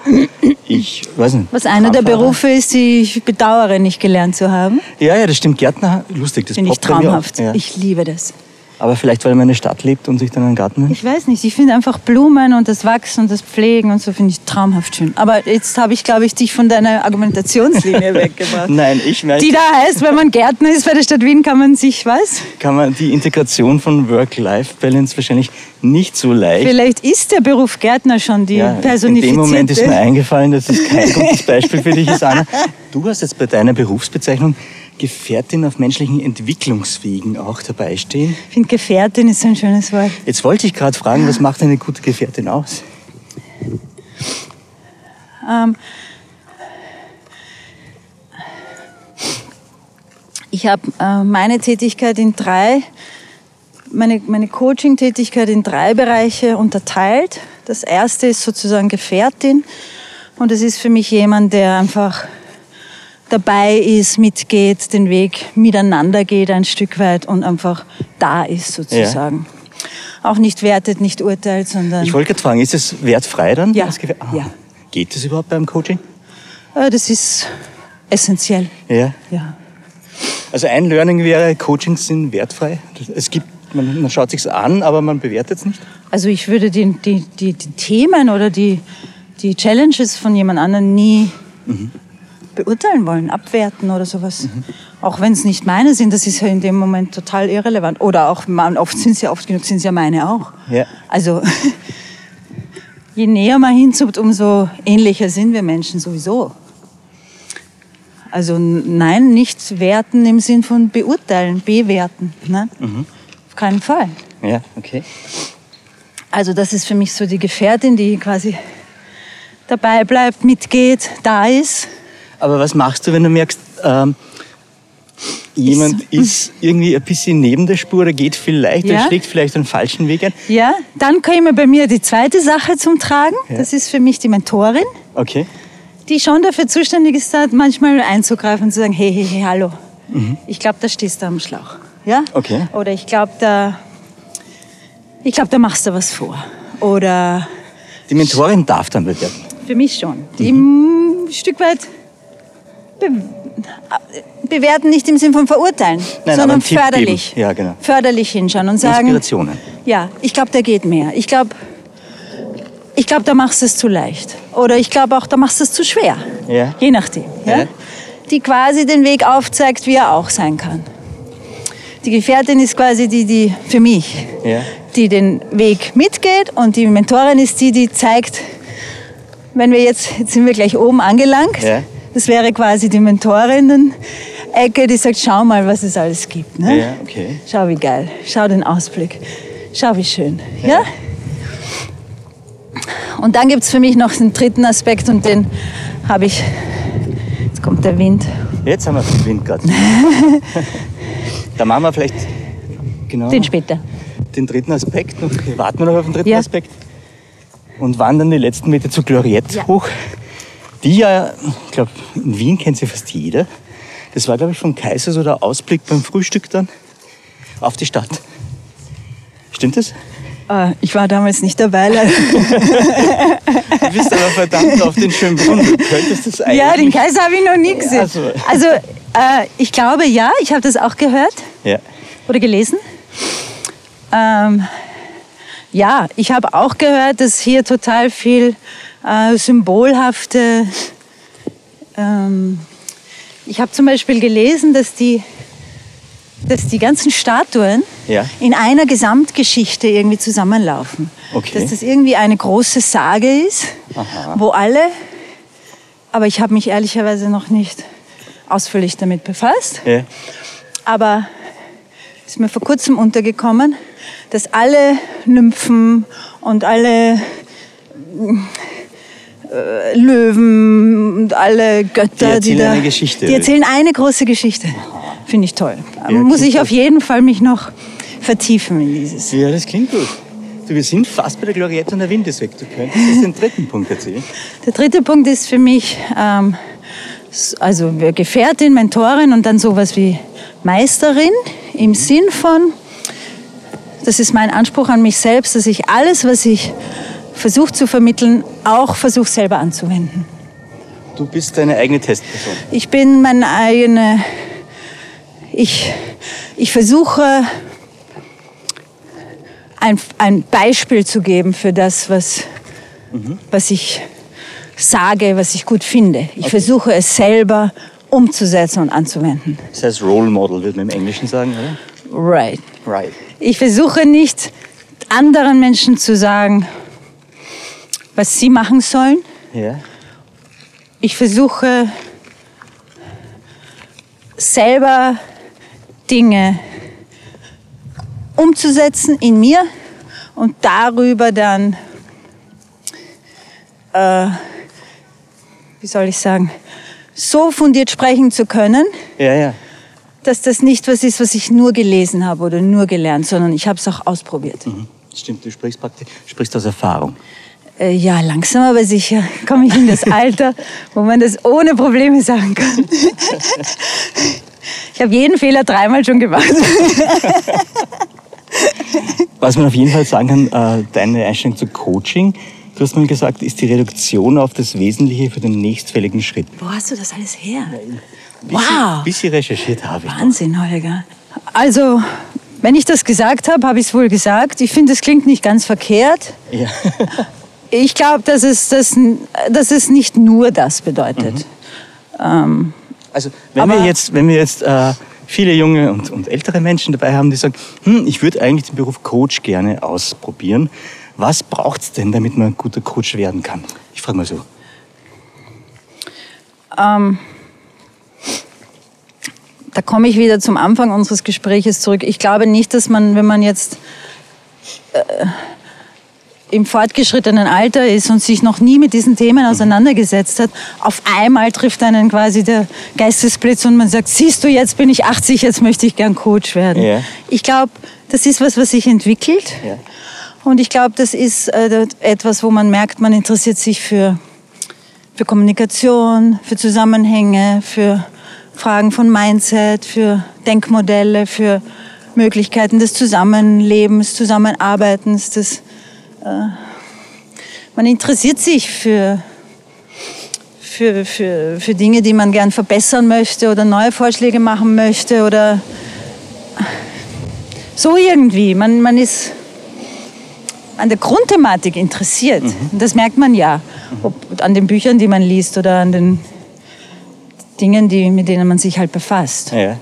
ich weiß nicht. Was einer der. Berufe ist, die ich bedauere, nicht gelernt zu haben. Ja, ja, das stimmt. Gärtner, lustig, das Finde ich traumhaft. Ja. Ich liebe das. Aber vielleicht, weil man in einer Stadt lebt und sich dann einen Garten wünscht? Ich weiß nicht, ich finde einfach Blumen und das Wachsen und das Pflegen und so finde ich traumhaft schön. Aber jetzt habe ich, glaube ich, dich von deiner Argumentationslinie weggebracht. Nein, ich merke, Die da heißt, wenn man Gärtner ist bei der Stadt Wien, kann man sich, was? kann man die Integration von Work-Life-Balance wahrscheinlich nicht so leicht. Vielleicht ist der Beruf Gärtner schon die Ja, in personifizierte. dem Moment ist mir eingefallen, dass es kein gutes Beispiel für dich ist, Anna. Du hast jetzt bei deiner Berufsbezeichnung Gefährtin auf menschlichen Entwicklungswegen auch dabei stehen. Ich finde, Gefährtin ist ein schönes Wort. Jetzt wollte ich gerade fragen, was macht eine gute Gefährtin aus? Ähm, ich habe äh, meine Tätigkeit in drei, meine, meine Coaching-Tätigkeit in drei Bereiche unterteilt. Das erste ist sozusagen Gefährtin und es ist für mich jemand, der einfach dabei ist, mitgeht, den Weg miteinander geht ein Stück weit und einfach da ist sozusagen. Auch nicht wertet, nicht urteilt, sondern Ich wollte gerade fragen, ist es wertfrei dann? Ja, Ah, ja. Geht das überhaupt beim Coaching? äh, das ist essentiell. Ja. Ja. Also ein Learning wäre, Coachings sind wertfrei. Es gibt, man, man schaut sich's an, aber man bewertet es nicht. Also ich würde die, die, die, die Themen oder die, die Challenges von jemand anderem nie beurteilen wollen, abwerten oder sowas. Auch wenn es nicht meine sind, das ist ja in dem Moment total irrelevant. Oder auch, man, oft sind ja oft genug, sind es ja meine auch. Ja. Also je näher man hinzubt, umso ähnlicher sind wir Menschen sowieso. Also nein, nicht werten im Sinn von beurteilen, bewerten. Ne? Auf keinen Fall. Ja, okay. Also das ist für mich so die Gefährtin, die quasi dabei bleibt, mitgeht, da ist. Aber was machst du, wenn du merkst, ähm, jemand ist irgendwie ein bisschen neben der Spur, der geht vielleicht, Ja. der schlägt vielleicht einen falschen Weg ein? Ja, dann käme bei mir die zweite Sache zum Tragen. Ja. Das ist für mich die Mentorin, Okay. die schon dafür zuständig ist, manchmal einzugreifen und zu sagen, hey, hey, hey, hallo, ich glaube, da stehst du am Schlauch. Ja? Mhm. Okay. Oder ich glaube, da, ich glaube, da machst du was vor. Oder Die Mentorin darf dann bewerten. Für mich schon. Die ein Stück weit be bewerten, nicht im Sinn von verurteilen, Nein, sondern förderlich. Ja, genau. Förderlich hinschauen und sagen, Inspirationen. ja, ich glaube, da geht mehr. Ich glaube, ich glaube, da machst du es zu leicht. Oder ich glaube auch, da machst du es zu schwer. Ja. Je nachdem. Ja? Ja. Die quasi den Weg aufzeigt, wie er auch sein kann. Die Gefährtin ist quasi die, die für mich, Ja. die den Weg mitgeht und die Mentorin ist die, die zeigt, wenn wir jetzt, jetzt sind wir gleich oben angelangt, Ja. Das wäre quasi die Mentorinnen-Ecke, die sagt, schau mal, was es alles gibt. Ne? Ja, okay. Schau, wie geil. Schau den Ausblick. Schau, wie schön. Ja? Und dann gibt es für mich noch einen dritten Aspekt und den habe ich. Jetzt kommt der Wind. Jetzt haben wir den Wind gerade. da machen wir vielleicht genau Den später. den dritten Aspekt. Noch, warten wir noch auf den dritten Ja. Aspekt. Und wandern die letzten Meter zur Gloriette Ja. hoch. Die ja, ich glaube, in Wien kennt sie fast jeder. Das war, glaube ich, von Kaiser so der Ausblick beim Frühstück dann auf die Stadt. Stimmt das? Äh, ich war damals nicht dabei. Du bist aber verdammt auf den Schönbrunn. Du könntest das eigentlich... ja, den Kaiser habe ich noch nie gesehen. Also. Also, äh, ich glaube ja, ich habe das auch gehört Ja. oder gelesen. Ähm, ja, ich habe auch gehört, dass hier total viel äh, symbolhafte. Ähm, ich habe zum Beispiel gelesen, dass die, dass die ganzen Statuen Ja. in einer Gesamtgeschichte irgendwie zusammenlaufen. Okay. Dass das irgendwie eine große Sage ist, wo alle, aber ich habe mich ehrlicherweise noch nicht ausführlich damit befasst, ja. aber ist mir vor kurzem untergekommen, dass alle Nymphen und alle äh, Löwen und alle Götter, Die erzählen da, eine Geschichte. die erzählen eine große Geschichte. Finde ich toll. Ja, Muss ich auf jeden Fall mich noch vertiefen in dieses. Ja, das klingt gut. Du, wir sind fast bei der Gloriette und der Wind ist weg. Du könntest jetzt den dritten Punkt erzählen. Der dritte Punkt ist für mich, ähm, also Gefährtin, Mentorin und dann sowas wie Meisterin im Sinn von, das ist mein Anspruch an mich selbst, dass ich alles, was ich versuche zu vermitteln, auch versuche selber anzuwenden. Du bist deine eigene Testperson. Ich bin meine eigene, ich, ich versuche ein, ein Beispiel zu geben für das, was, was ich sage, was ich gut finde. Ich versuche es selber umzusetzen und anzuwenden. Das heißt Role Model, würde man im Englischen sagen, oder? Right. Right. Ich versuche nicht anderen Menschen zu sagen, was sie machen sollen. Ja. Ich versuche selber Dinge umzusetzen in mir und darüber dann, äh, wie soll ich sagen, so fundiert sprechen zu können, Ja, ja. dass das nicht was ist, was ich nur gelesen habe oder nur gelernt, sondern ich habe es auch ausprobiert. Mhm. Stimmt, du sprichst praktisch, sprichst aus Erfahrung. Äh, ja, langsam aber sicher komme ich in das Alter, wo man das ohne Probleme sagen kann. Ich habe jeden Fehler dreimal schon gemacht. Was man auf jeden Fall sagen kann, äh, deine Einstellung zu Coaching, du hast mal gesagt, ist die Reduktion auf das Wesentliche für den nächstfälligen Schritt. Wo hast du das alles her? Bisschen, Wow. bisschen recherchiert habe ich. noch. Wahnsinn, Holger. Also, wenn ich das gesagt habe, habe ich es wohl gesagt. Ich finde, es klingt nicht ganz verkehrt. Ja. Ich glaube, dass es, das, dass es nicht nur das bedeutet. Ähm, Also wenn wir jetzt, wenn wir jetzt äh, viele junge und, und ältere Menschen dabei haben, die sagen, hm, ich würde eigentlich den Beruf Coach gerne ausprobieren. Was braucht es denn, damit man ein guter Coach werden kann? Ich frage mal so. Ähm, da komme ich wieder zum Anfang unseres Gespräches zurück. Ich glaube nicht, dass man, wenn man jetzt äh, im fortgeschrittenen Alter ist und sich noch nie mit diesen Themen auseinandergesetzt hat, auf einmal trifft einen quasi der Geistesblitz und man sagt, siehst du, jetzt bin ich 80, jetzt möchte ich gern Coach werden. Ja. Ich glaube, das ist was, was sich entwickelt. Ja. Und ich glaube, das ist äh, etwas, wo man merkt, man interessiert sich für, für Kommunikation, für Zusammenhänge, für Fragen von Mindset, für Denkmodelle, für Möglichkeiten des Zusammenlebens, Zusammenarbeitens. Des, man interessiert sich für, für, für, für Dinge, die man gern verbessern möchte oder neue Vorschläge machen möchte oder so irgendwie. Man, man ist an der Grundthematik interessiert. Und Das merkt man ja. Ob an den Büchern, die man liest oder an den Dingen, die, mit denen man sich halt befasst. Ja.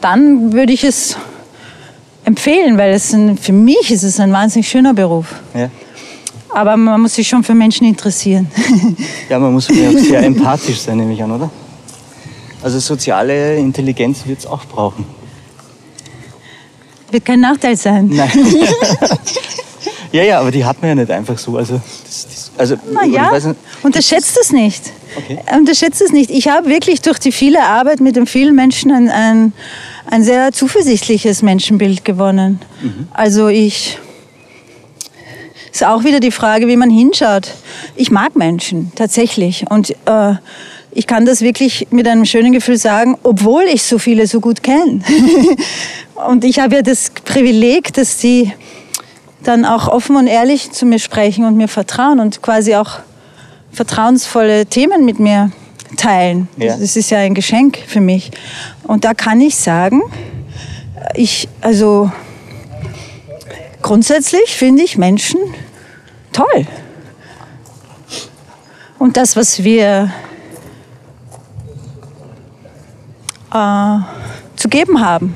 Dann würde ich es empfehlen, weil es ein, für mich ist es ein wahnsinnig schöner Beruf. Ja. Aber man muss sich schon für Menschen interessieren. ja, man muss sehr empathisch sein, nehme ich an, oder? Also soziale Intelligenz wird es auch brauchen. Wird kein Nachteil sein. Nein. ja, ja, aber die hat man ja nicht einfach so. Also, das, das, also Na ja, unterschätzt es nicht. Okay. Unterschätzt es nicht. Ich habe wirklich durch die viele Arbeit mit den vielen Menschen ein, ein, ein sehr zuversichtliches Menschenbild gewonnen. Mhm. Also ich ist auch wieder die Frage, wie man hinschaut. Ich mag Menschen tatsächlich und äh, ich kann das wirklich mit einem schönen Gefühl sagen, obwohl ich so viele so gut kenne. und ich habe ja das Privileg, dass die dann auch offen und ehrlich zu mir sprechen und mir vertrauen und quasi auch vertrauensvolle Themen mit mir teilen. Ja. Das ist ja ein Geschenk für mich. Und da kann ich sagen, ich, also grundsätzlich finde ich Menschen toll. Und das, was wir äh, zu geben haben,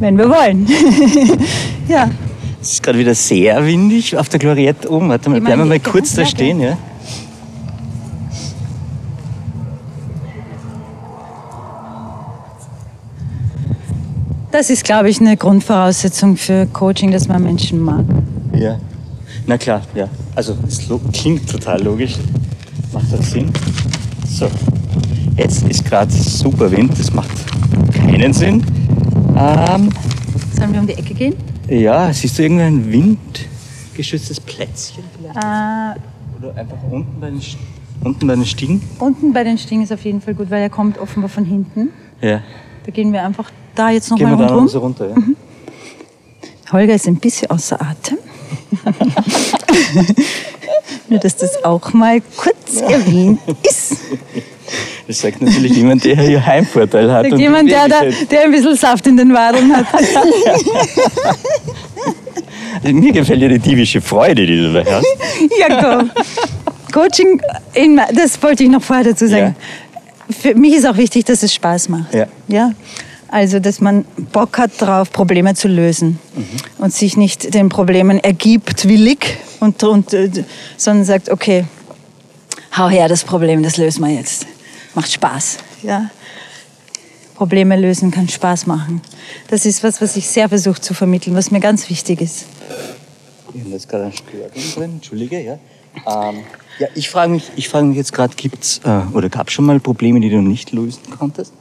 wenn wir wollen. ja. es ist gerade wieder sehr windig auf der Gloriette oben. Warte mal, bleiben wir mal kurz da stehen. Ja? Das ist, glaube ich, eine Grundvoraussetzung für Coaching, dass man Menschen mag. Ja. Na klar, ja. Also es klingt total logisch. Macht das Sinn? So. Jetzt ist gerade super Wind, das macht keinen Sinn. Ähm, Sollen wir um die Ecke gehen? ja, siehst du irgendein windgeschütztes Plätzchen vielleicht? Äh, Oder einfach unten bei den, unten bei den Stiegen? unten bei den Stingen ist auf jeden Fall gut, weil er kommt offenbar von hinten. Ja. Da gehen wir einfach da jetzt Gehen nochmal wir da noch rundherum. so runter, ja? Holger ist ein bisschen außer Atem. Nur, dass das auch mal kurz erwähnt ist. Das sagt natürlich jemand, der hier Heimvorteil hat. Sagt und jemand, der, da, Beweglichkeit. der ein bisschen Saft in den Wadeln hat. Also mir gefällt ja die diebische Freude, die du da hast. Ja, komm. Coaching, in, das wollte ich noch vorher dazu sagen. Für mich ist auch wichtig, dass es Spaß macht. Ja. ja? Also, dass man Bock hat darauf, Probleme zu lösen und sich nicht den Problemen ergibt willig, und, und, äh, sondern sagt, okay, hau her das Problem, das lösen wir jetzt. Macht Spaß. Ja? Probleme lösen kann Spaß machen. Das ist was, was ich sehr versuche zu vermitteln, was mir ganz wichtig ist. Wir haben jetzt gerade einen Störgang drin, entschuldige, ja. Ähm, ja, ich frage mich, ich frage mich jetzt gerade, gibt's äh, oder gab es schon mal Probleme, die du nicht lösen konntest?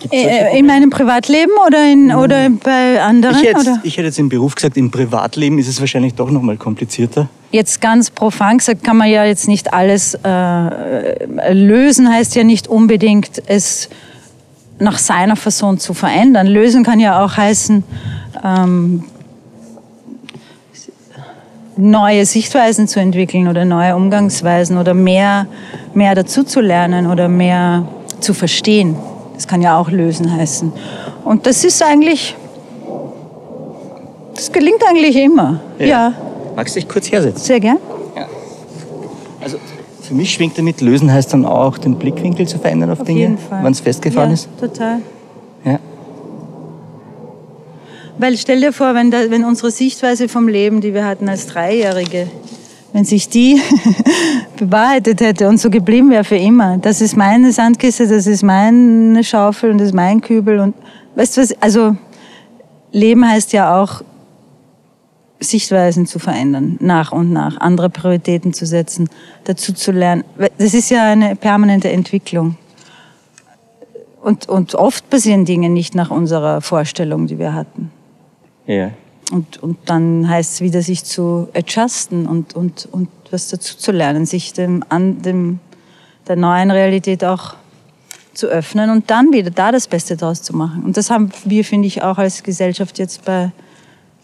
Gibt's solche Äh, Probleme? in meinem Privatleben oder, in, oder bei anderen? ich, hätte, oder? ich hätte jetzt im Beruf gesagt, im Privatleben ist es wahrscheinlich doch noch mal komplizierter. Jetzt ganz profan gesagt kann man ja jetzt nicht alles äh, lösen, heißt ja nicht unbedingt es nach seiner Fasson zu verändern. Lösen kann ja auch heißen, ähm, neue Sichtweisen zu entwickeln oder neue Umgangsweisen oder mehr, mehr dazu zu lernen oder mehr zu verstehen. Das kann ja auch lösen heißen. Und das ist eigentlich, das gelingt eigentlich immer. ja. Magst du dich kurz hersetzen? Sehr gern. Also für mich schwingt damit, lösen heißt dann auch, den Blickwinkel zu verändern auf, Auf Dinge, wenn es festgefahren ja, ist. Total. Ja. Weil stell dir vor, wenn, da, wenn unsere Sichtweise vom Leben, die wir hatten als Dreijährige, wenn sich die bewahrheitet hätte und so geblieben wäre für immer. Das ist meine Sandkiste, das ist meine Schaufel und das ist mein Kübel und weißt du was? Also Leben heißt ja auch Sichtweisen zu verändern, nach und nach, andere Prioritäten zu setzen, dazu zu lernen. Das ist ja eine permanente Entwicklung. Und, und oft passieren Dinge nicht nach unserer Vorstellung, die wir hatten. Ja. Und, und dann heißt es wieder, sich zu adjusten und, und, und was dazu zu lernen, sich dem, an dem, der neuen Realität auch zu öffnen und dann wieder da das Beste draus zu machen. Und das haben wir, finde ich, auch als Gesellschaft jetzt bei,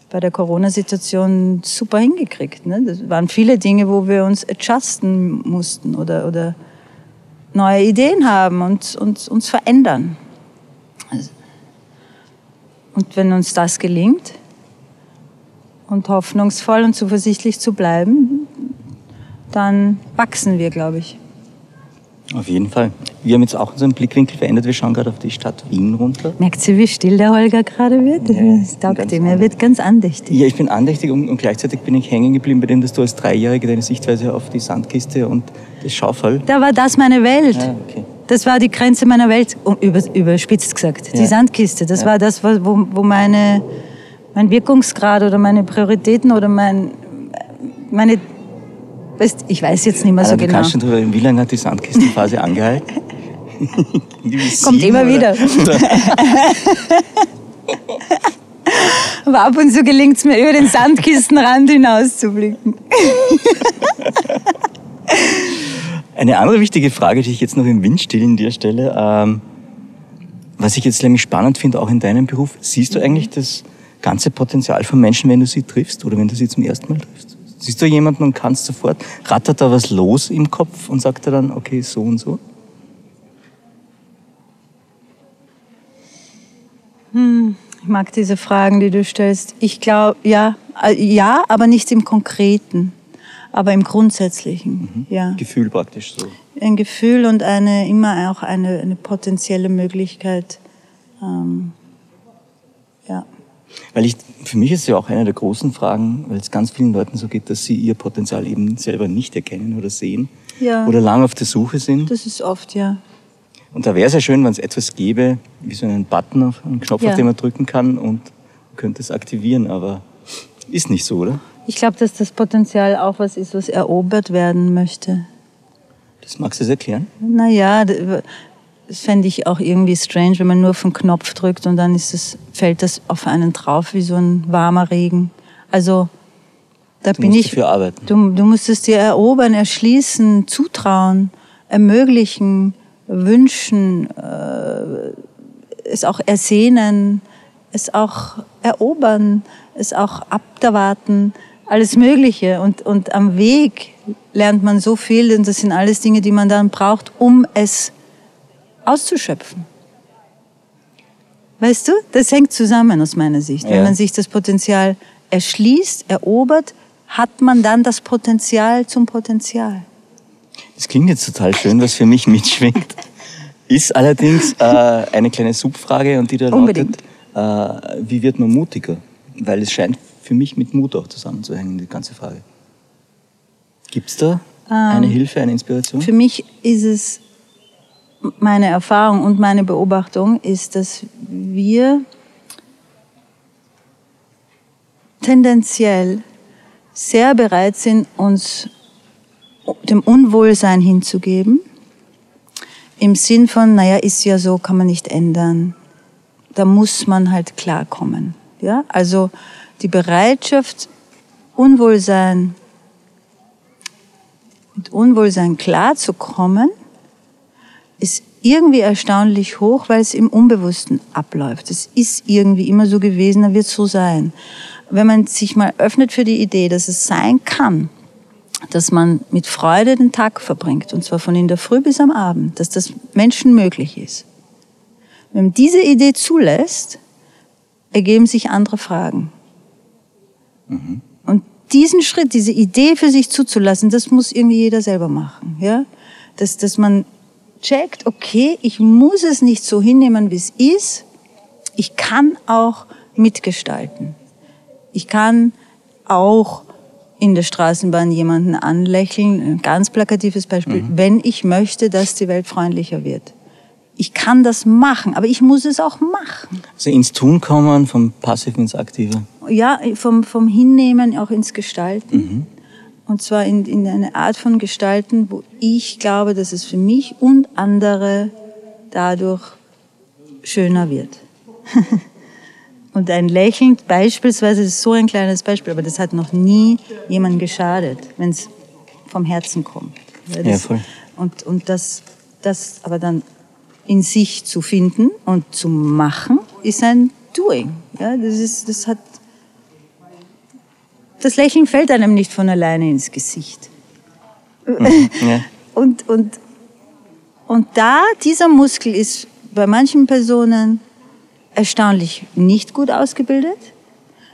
bei der Corona-Situation super hingekriegt. Ne? Das waren viele Dinge, wo wir uns adjusten mussten oder, oder neue Ideen haben und, und uns verändern. Und wenn uns das gelingt und hoffnungsvoll und zuversichtlich zu bleiben, dann wachsen wir, glaube ich. Auf jeden Fall. Wir haben jetzt auch unseren Blickwinkel verändert. Wir schauen gerade auf die Stadt Wien runter. Merkt sie, wie still der Holger gerade wird? Das taugt ihm. Er wird ganz andächtig. Ja, ich bin andächtig und, und gleichzeitig bin ich hängen geblieben bei dem, dass du als Dreijährige deine Sichtweise auf die Sandkiste und das Schaufel. Da war das meine Welt. Ah, okay. Das war die Grenze meiner Welt, über, überspitzt gesagt. Die Ja. Sandkiste, das Ja. war das, wo, wo meine, mein Wirkungsgrad oder meine Prioritäten oder mein, meine, weißt, ich weiß jetzt nicht mehr so Anna, du genau. kannst schon drüber reden, wie lange hat die Sandkistenphase angehalten? Kommt sieben immer wieder. Aber ab und zu gelingt es mir, über den Sandkistenrand hinauszublicken. Eine andere wichtige Frage, die ich jetzt noch im Windstill dir stelle, ähm, was ich jetzt nämlich spannend finde, auch in deinem Beruf, siehst du eigentlich das ganze Potenzial von Menschen, wenn du sie triffst oder wenn du sie zum ersten Mal triffst? Siehst du jemanden und kannst sofort, rattert da was los im Kopf und sagt er dann, okay, so und so? Ich mag diese Fragen, die du stellst. Ich glaube, ja, äh, ja, aber nicht im Konkreten, aber im Grundsätzlichen. Ja. Gefühl praktisch so. Ein Gefühl und eine, immer auch eine, eine potenzielle Möglichkeit. Ähm, ja. Weil ich, für mich ist ja auch eine der großen Fragen, weil es ganz vielen Leuten so geht, dass sie ihr Potenzial eben selber nicht erkennen oder sehen Ja. oder lang auf der Suche sind. Das ist oft, ja. Und da wäre es ja schön, wenn es etwas gäbe, wie so einen Button, auf einen Knopf, Ja. auf den man drücken kann und könnte es aktivieren, aber ist nicht so, oder? Ich glaube, dass das Potenzial auch was ist, was erobert werden möchte. Das magst du erklären? Naja, das fände ich auch irgendwie strange, wenn man nur auf den Knopf drückt und dann ist es, fällt das auf einen drauf wie so ein warmer Regen. Also da Du bin ich. dafür arbeiten. Du, du musst es dir erobern, erschließen, zutrauen, ermöglichen, wünschen, äh, es auch ersehnen, es auch erobern, es auch abwarten, alles Mögliche. Und, und am Weg lernt man so viel und das sind alles Dinge, die man dann braucht, um es auszuschöpfen. Weißt du, das hängt zusammen aus meiner Sicht. Wenn Ja. man sich das Potenzial erschließt, erobert, hat man dann das Potenzial zum Potenzial. Das klingt jetzt total schön, was für mich mitschwingt. Ist allerdings äh, eine kleine Subfrage und die da Unbedingt. lautet, äh, wie wird man mutiger? Weil es scheint für mich mit Mut auch zusammenzuhängen, die ganze Frage. Gibt es da eine Hilfe, eine Inspiration? Für mich ist es, meine Erfahrung und meine Beobachtung ist, dass wir tendenziell sehr bereit sind, uns dem Unwohlsein hinzugeben. Im Sinn von, naja, ist ja so, kann man nicht ändern. Da muss man halt klarkommen. Ja? Also die Bereitschaft, Unwohlsein, mit Unwohlsein klarzukommen, ist irgendwie erstaunlich hoch, weil es im Unbewussten abläuft. Es ist irgendwie immer so gewesen, dann wird es so sein. Wenn man sich mal öffnet für die Idee, dass es sein kann, dass man mit Freude den Tag verbringt, und zwar von in der Früh bis am Abend, dass das Menschen möglich ist. Wenn man diese Idee zulässt, ergeben sich andere Fragen. Und diesen Schritt, diese Idee für sich zuzulassen, das muss irgendwie jeder selber machen. Ja? Dass, dass man checkt, okay, ich muss es nicht so hinnehmen, wie es ist. Ich kann auch mitgestalten. Ich kann auch in der Straßenbahn jemanden anlächeln. Ein ganz plakatives Beispiel. Wenn ich möchte, dass die Welt freundlicher wird. Ich kann das machen, aber ich muss es auch machen. Also ins Tun kommen, vom Passiven ins Aktive. Ja, vom, vom Hinnehmen auch ins Gestalten. Und zwar in, in eine Art von Gestalten, wo ich glaube, dass es für mich und andere dadurch schöner wird. und ein Lächeln beispielsweise, das ist so ein kleines Beispiel, aber das hat noch nie jemand geschadet, wenn es vom Herzen kommt. Weil Ja, das- voll. Und, und das, das aber dann in sich zu finden und zu machen, ist ein Doing. Ja, das, ist, das hat das Lächeln fällt einem nicht von alleine ins Gesicht. Ja. Und, und, und da, dieser Muskel ist bei manchen Personen erstaunlich nicht gut ausgebildet.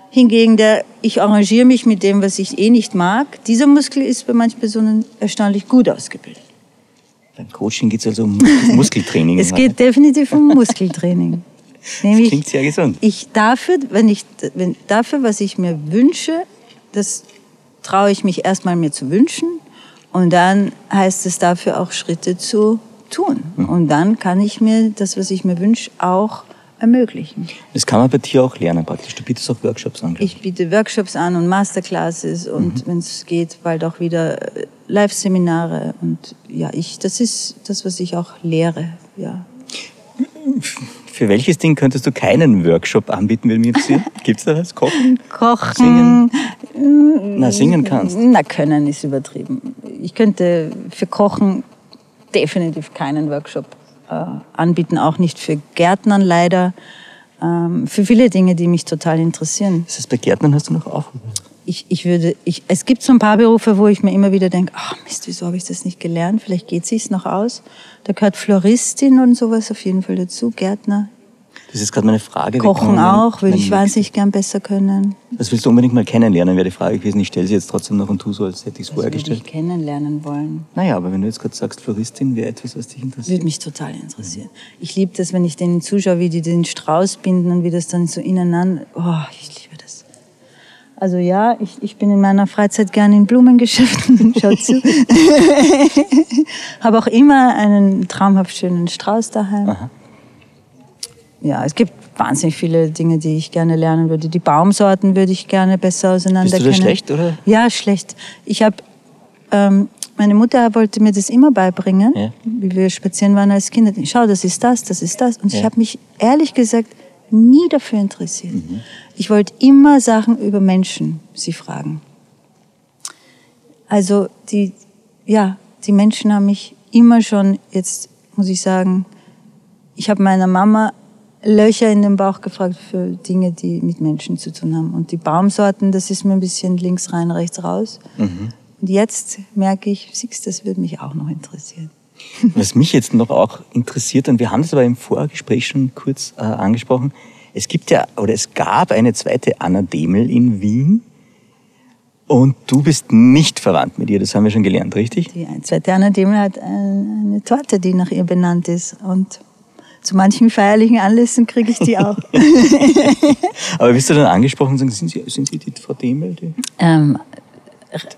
Hingegen der, ich arrangiere mich mit dem, was ich eh nicht mag, dieser Muskel ist bei manchen Personen erstaunlich gut ausgebildet. Beim Coaching geht es also um Mus- Muskeltraining. Es geht definitiv um Muskeltraining. Nämlich, klingt sehr gesund. Ich dafür, wenn ich, wenn, dafür, was ich mir wünsche, das traue ich mich erstmal mir zu wünschen. Und dann heißt es dafür auch Schritte zu tun. Mhm. Und dann kann ich mir das, was ich mir wünsche, auch ermöglichen. Das kann man bei dir auch lernen praktisch. Du bietest auch Workshops an. ich. Ich biete Workshops an und Masterclasses und Mhm. wenn es geht, bald auch wieder äh, Live-Seminare. Und ja, ich, das ist das, was ich auch lehre. Ja. Für welches Ding könntest du keinen Workshop anbieten, würde mich interessieren? Gibt's da was? Kochen? Kochen. Singen? Na, singen kannst. Na, können ist übertrieben. Ich könnte für Kochen definitiv keinen Workshop anbieten, auch nicht für Gärtnern leider. Ähm, für viele Dinge, die mich total interessieren. Das heißt, bei Gärtnern hast du noch auf. Ich, ich würde, ich, es gibt so ein paar Berufe, wo ich mir immer wieder denke, ach Mist, wieso habe ich das nicht gelernt? Vielleicht geht sich's noch aus. Da gehört Floristin und sowas auf jeden Fall dazu, Gärtner. Das ist gerade meine Frage. Kochen auch, würde ich wahnsinnig gern besser können. Das willst du unbedingt mal kennenlernen, wäre die Frage gewesen. Ich stelle sie jetzt trotzdem noch und tu so, als hätte ich es vorher würde ich gestellt. kennenlernen wollen. Naja, aber wenn du jetzt gerade sagst, Floristin wäre etwas, was dich interessiert. Würde mich total interessieren. Ich liebe das, wenn ich denen zuschaue, wie die den Strauß binden und wie das dann so ineinander. Oh, ich liebe das. Also ja, ich, ich bin in meiner Freizeit gerne in Blumengeschäften, schaut zu. Habe auch immer einen traumhaft schönen Strauß daheim. Aha. Ja, es gibt wahnsinnig viele Dinge, die ich gerne lernen würde. Die Baumsorten würde ich gerne besser auseinander Bist du da schlecht, oder? Ja, schlecht. Ich habe, ähm, meine Mutter wollte mir das immer beibringen, ja. wie wir spazieren waren als Kinder. Schau, das ist das, das ist das. Und ja. ich habe mich ehrlich gesagt nie dafür interessiert. Mhm. Ich wollte immer Sachen über Menschen sie fragen. Also die, ja, die Menschen haben mich immer schon, jetzt muss ich sagen, ich habe meiner Mama Löcher in den Bauch gefragt für Dinge, die mit Menschen zu tun haben. Und die Baumsorten, das ist mir ein bisschen links rein, rechts raus. Mhm. Und jetzt merke ich, siehst das würde mich auch noch interessieren. Was mich jetzt noch auch interessiert, und wir haben das aber im Vorgespräch schon kurz äh, angesprochen, es gibt ja, oder es gab eine zweite Anna Demel in Wien. Und du bist nicht verwandt mit ihr, das haben wir schon gelernt, richtig? Die zweite Anna Demel hat eine Torte, die nach ihr benannt ist. Und zu manchen feierlichen Anlässen kriege ich die auch. Aber bist du dann angesprochen und sagen, sind Sie, sind Sie die Frau Demel? Die? Ähm,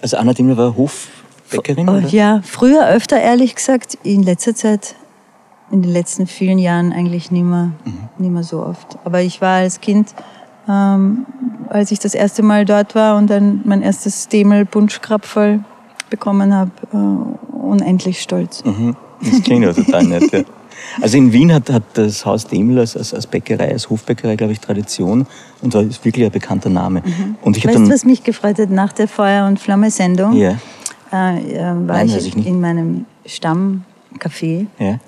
also Anna Demel war Hofbäckerin? Oh, ja, früher öfter, ehrlich gesagt. In letzter Zeit, in den letzten vielen Jahren eigentlich nicht mehr, mhm. nicht mehr so oft. Aber ich war als Kind, ähm, als ich das erste Mal dort war und dann mein erstes Demel-Bunschkrapferl bekommen habe, äh, unendlich stolz. Mhm. Das klingt ja total nett, ja. Also in Wien hat, hat das Haus Demel als, als, als Bäckerei, als Hofbäckerei, glaube ich, Tradition und war ist wirklich ein bekannter Name. Mhm. Und ich weißt du, was mich gefreut hat nach der Feuer- und Flamme-Sendung? Ja. Äh, äh, war Nein, ich, ich in meinem Stammcafé. Ja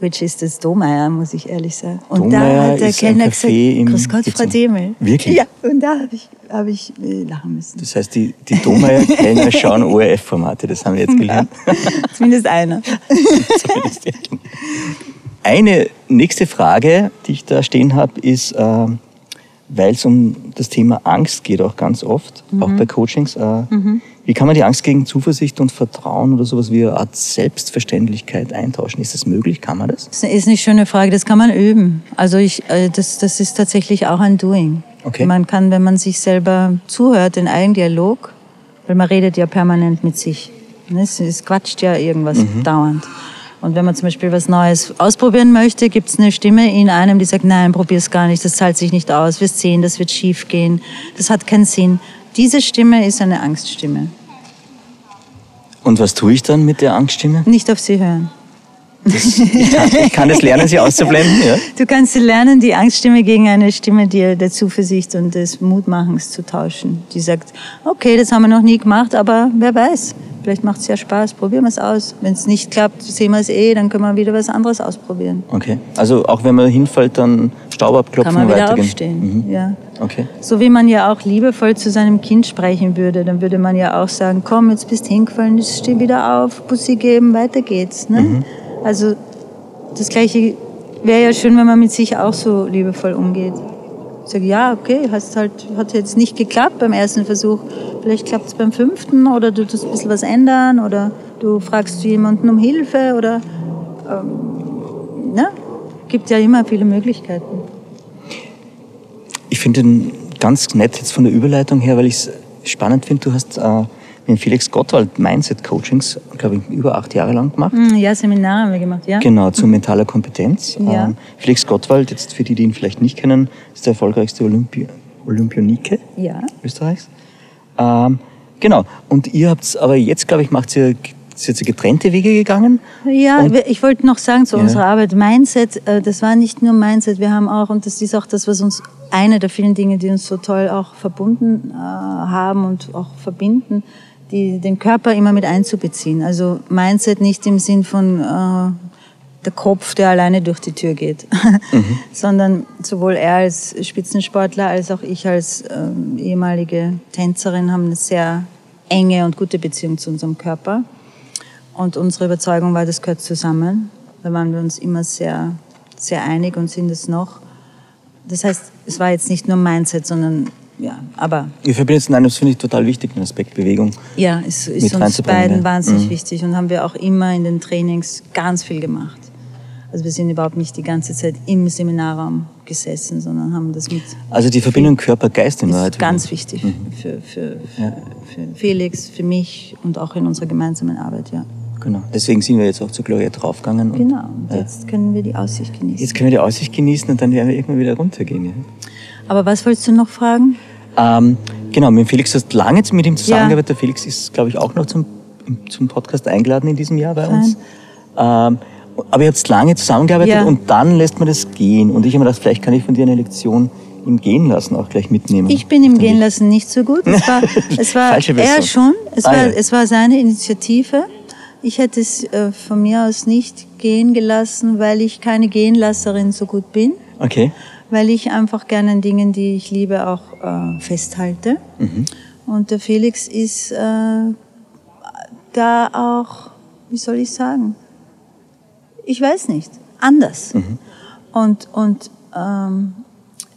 which is das Domeyer, muss ich ehrlich sagen. Und Domeyer da hat der Kellner gesagt, Grüß Gott, Frau Demel. Wirklich? Ja, und da habe ich, hab ich äh, lachen müssen. Das heißt, die, die Domeyer-Kellner schauen ORF-Formate, das haben wir jetzt gelernt. Ja, zumindest einer. zumindest Eine nächste Frage, die ich da stehen habe, ist, äh, weil es um das Thema Angst geht auch ganz oft, mhm. auch bei Coachings. Äh, mhm. Wie kann man die Angst gegen Zuversicht und Vertrauen oder sowas wie eine Art Selbstverständlichkeit eintauschen? Ist das möglich? Kann man das? Das ist eine schöne Frage. Das kann man üben. Also ich, äh, das, das ist tatsächlich auch ein Doing. Okay. Man kann, wenn man sich selber zuhört, den Eigendialog, weil man redet ja permanent mit sich. Es, es quatscht ja irgendwas mhm. dauernd. Und wenn man zum Beispiel was Neues ausprobieren möchte, gibt es eine Stimme in einem, die sagt, nein, probier es gar nicht, das zahlt sich nicht aus, wirst sehen, das wird schief gehen, das hat keinen Sinn. Diese Stimme ist eine Angststimme. Und was tue ich dann mit der Angststimme? Nicht auf sie hören. Das, ich, kann, ich, kann, das lernen, sie auszublenden? Ja? Du kannst lernen, die Angststimme gegen eine Stimme der, der Zuversicht und des Mutmachens zu tauschen. Die sagt, okay, das haben wir noch nie gemacht, aber wer weiß, vielleicht macht es ja Spaß, probieren wir es aus. Wenn es nicht klappt, sehen wir es eh, dann können wir wieder was anderes ausprobieren. Okay, also auch wenn man hinfällt, dann Staub abklopfen Kann man wieder aufstehen, mhm. ja. Okay. So wie man ja auch liebevoll zu seinem Kind sprechen würde, dann würde man ja auch sagen, komm, jetzt bist du hingefallen, jetzt steh wieder auf, Bussi geben, weiter geht's. Ne? Mhm. Also das Gleiche wäre ja schön, wenn man mit sich auch so liebevoll umgeht. Ich sage, ja, okay, hast halt, hat jetzt nicht geklappt beim ersten Versuch. Vielleicht klappt es beim fünften oder du tust ein bisschen was ändern oder du fragst jemanden um Hilfe oder ähm, ne? gibt ja immer viele Möglichkeiten. Ich finde ihn ganz nett jetzt von der Überleitung her, weil ich es spannend finde. Du hast äh, mit Felix Gottwald Mindset Coachings, glaube ich, über acht Jahre lang gemacht. Mm, ja, Seminare haben wir gemacht, ja. Genau, zu mentaler Kompetenz. Ja. Ähm, Felix Gottwald, jetzt für die, die ihn vielleicht nicht kennen, ist der erfolgreichste Olympi Olympionike ja. Österreichs. Ähm, genau, und ihr habt aber jetzt, glaube ich, macht ihr sind Sie getrennte Wege gegangen? Ja, und ich wollte noch sagen zu ja. unserer Arbeit, Mindset, äh, das war nicht nur Mindset, wir haben auch, und das ist auch das, was uns, eine der vielen Dinge, die uns so toll auch verbunden äh, haben und auch verbinden, die, den Körper immer mit einzubeziehen. Also Mindset nicht im Sinn von äh, der Kopf, der alleine durch die Tür geht, mhm. sondern sowohl er als Spitzensportler als auch ich als äh, ehemalige Tänzerin haben eine sehr enge und gute Beziehung zu unserem Körper. Und unsere Überzeugung war, das gehört zusammen. Da waren wir uns immer sehr, sehr einig und sind es noch. Das heißt, es war jetzt nicht nur Mindset, sondern ja, aber. Ihr verbindet nein, das finde ich total wichtig, den Aspekt Bewegung. Ja, ist, ist uns beiden ja. wahnsinnig mhm. wichtig und haben wir auch immer in den Trainings ganz viel gemacht. Also wir sind überhaupt nicht die ganze Zeit im Seminarraum gesessen, sondern haben das mit. Also die Verbindung Körper-Geist in Wahrheit. ist ganz wichtig für, für, für, für Felix, für mich und auch in unserer gemeinsamen Arbeit, ja. Genau. Deswegen sind wir jetzt auch zu Gloria draufgegangen. und- Genau, und jetzt können wir die Aussicht genießen. Jetzt können wir die Aussicht genießen und dann werden wir irgendwann wieder runtergehen. Ja. Aber was wolltest du noch fragen? Ähm, genau, mit Felix hast du lange mit ihm zusammengearbeitet. Der Felix ist, glaube ich, auch noch zum, zum Podcast eingeladen in diesem Jahr bei uns. Ähm, aber ihr habt lange zusammengearbeitet Ja. und dann lässt man das gehen. Und ich habe mir gedacht, vielleicht kann ich von dir eine Lektion im Gehen lassen auch gleich mitnehmen. Ich bin im Gehen lassen nicht so gut. Es war, es war Falsche er schon. Es, Ah, war, ja. es war seine Initiative. Ich hätte es äh, von mir aus nicht gehen gelassen, weil ich keine Gehenlasserin so gut bin. Okay. Weil ich einfach gerne an Dingen, die ich liebe, auch äh, festhalte. Mhm. Und der Felix ist äh, da auch, wie soll ich sagen, ich weiß nicht, anders. Und, und ähm,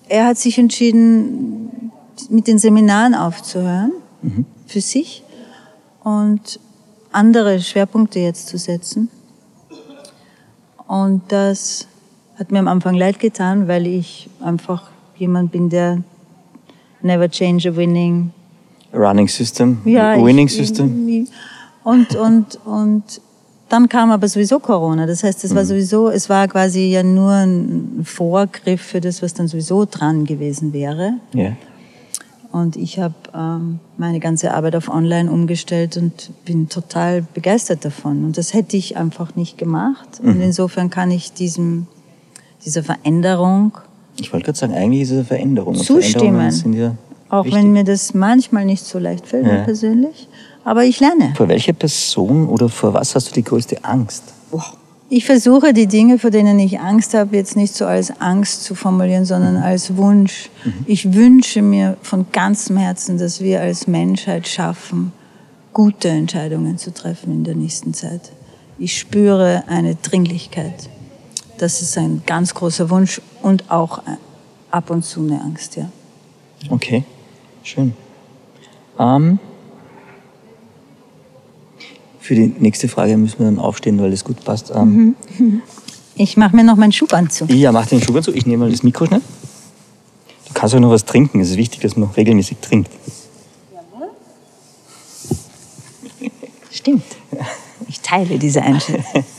er hat sich entschieden, mit den Seminaren aufzuhören, für sich und andere Schwerpunkte jetzt zu setzen. Und das hat mir am Anfang leid getan, weil ich einfach jemand bin, der never change a winning Running System, ja, Winning ich, System. Ich, und, und, und dann kam aber sowieso Corona. Das heißt, es war sowieso, es war quasi ja nur ein Vorgriff für das, was dann sowieso dran gewesen wäre. Ja. Und ich habe ähm, meine ganze Arbeit auf Online umgestellt und bin total begeistert davon. Und das hätte ich einfach nicht gemacht. Und insofern kann ich diesem, dieser Veränderung Ich wollte gerade sagen, eigentlich ist es eine Veränderung. Zustimmen. Sind ja Auch wichtig. wenn mir das manchmal nicht so leicht fällt, Ja. persönlich. Aber ich lerne. Vor welcher Person oder vor was hast du die größte Angst? Ich versuche die Dinge, vor denen ich Angst habe, jetzt nicht so als Angst zu formulieren, sondern als Wunsch. Ich wünsche mir von ganzem Herzen, dass wir als Menschheit schaffen, gute Entscheidungen zu treffen in der nächsten Zeit. Ich spüre eine Dringlichkeit. Das ist ein ganz großer Wunsch und auch ab und zu eine Angst, ja. Okay, schön. Ähm, für die nächste Frage müssen wir dann aufstehen, weil es gut passt. Ähm, Ich mache mir noch meinen Schubanzug. Ja, mach den Schuh zu. Ich nehme mal das Mikro schnell. Du kannst auch noch was trinken. Es ist wichtig, dass man regelmäßig trinkt. Stimmt. Ich teile diese Einschätzung.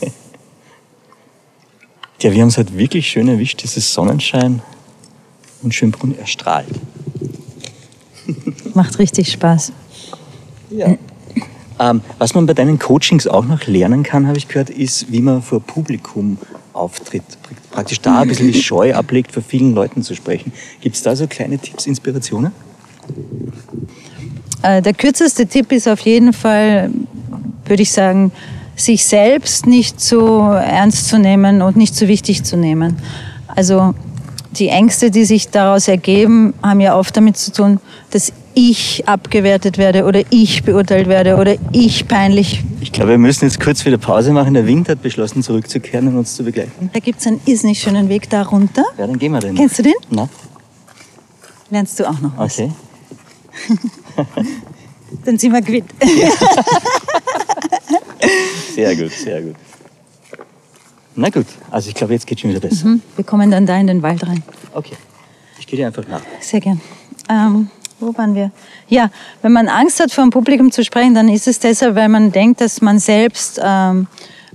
Ja, wir haben es halt wirklich schön erwischt. Dieses Sonnenschein und Schönbrunn erstrahlt. Macht richtig Spaß. Ja. Ähm, was man bei deinen Coachings auch noch lernen kann, habe ich gehört, ist, wie man vor Publikum auftritt. Praktisch da ein bisschen die Scheu ablegt, vor vielen Leuten zu sprechen. Gibt es da so kleine Tipps, Inspirationen? Äh, Der kürzeste Tipp ist auf jeden Fall, würde ich sagen, sich selbst nicht so ernst zu nehmen und nicht so wichtig zu nehmen. Also die Ängste, die sich daraus ergeben, haben ja oft damit zu tun, dass ich abgewertet werde oder ich beurteilt werde oder ich peinlich. Ich glaube, wir müssen jetzt kurz wieder Pause machen. Der Wind hat beschlossen, zurückzukehren und uns zu begleiten. Da gibt es einen irrsinnig schönen Weg da runter. Ja, dann gehen wir den. Kennst du den? Na, Lernst du auch noch was. okay. Dann sind wir quitt. Sehr gut, sehr gut. Na gut, also ich glaube, jetzt geht schon wieder besser. Wir kommen dann da in den Wald rein. Okay. Ich gehe dir einfach nach. Sehr gern. Ähm, wo waren wir? Ja, wenn man Angst hat, vor dem Publikum zu sprechen, dann ist es deshalb, weil man denkt, dass man selbst ähm,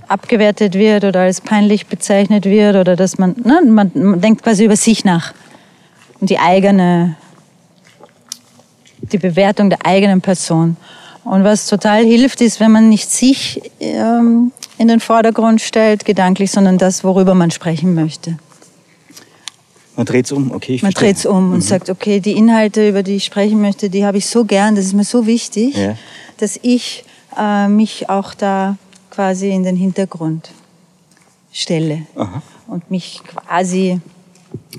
abgewertet wird oder als peinlich bezeichnet wird oder dass man, ne, man, man denkt quasi über sich nach und die eigene, die Bewertung der eigenen Person. Und was total hilft, ist, wenn man nicht sich ähm, in den Vordergrund stellt, gedanklich, sondern das, worüber man sprechen möchte. Man dreht es um, okay, ich Man dreht es um und sagt, okay, die Inhalte, über die ich sprechen möchte, die habe ich so gern, das ist mir so wichtig, Ja. dass ich äh, mich auch da quasi in den Hintergrund stelle Aha. und mich quasi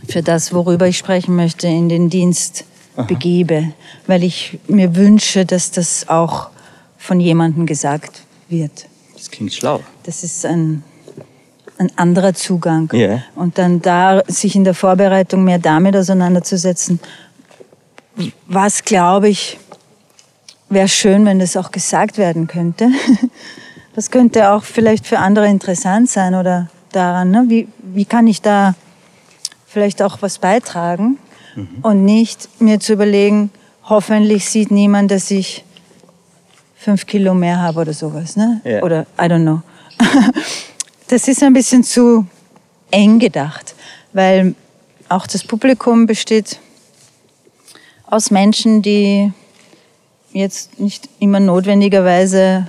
für das, worüber ich sprechen möchte, in den Dienst begebe, weil ich mir wünsche, dass das auch von jemandem gesagt wird. Das klingt schlau. Das ist ein, ein anderer Zugang. Ja. Und dann da sich in der Vorbereitung mehr damit auseinanderzusetzen, was glaube ich, wäre schön, wenn das auch gesagt werden könnte. Das könnte auch vielleicht für andere interessant sein oder daran, ne? wie, wie kann ich da vielleicht auch was beitragen und nicht mir zu überlegen, hoffentlich sieht niemand, dass ich fünf Kilo mehr habe oder sowas. Ne? Ja. Oder I don't know. Das ist ein bisschen zu eng gedacht, weil auch das Publikum besteht aus Menschen, die jetzt nicht immer notwendigerweise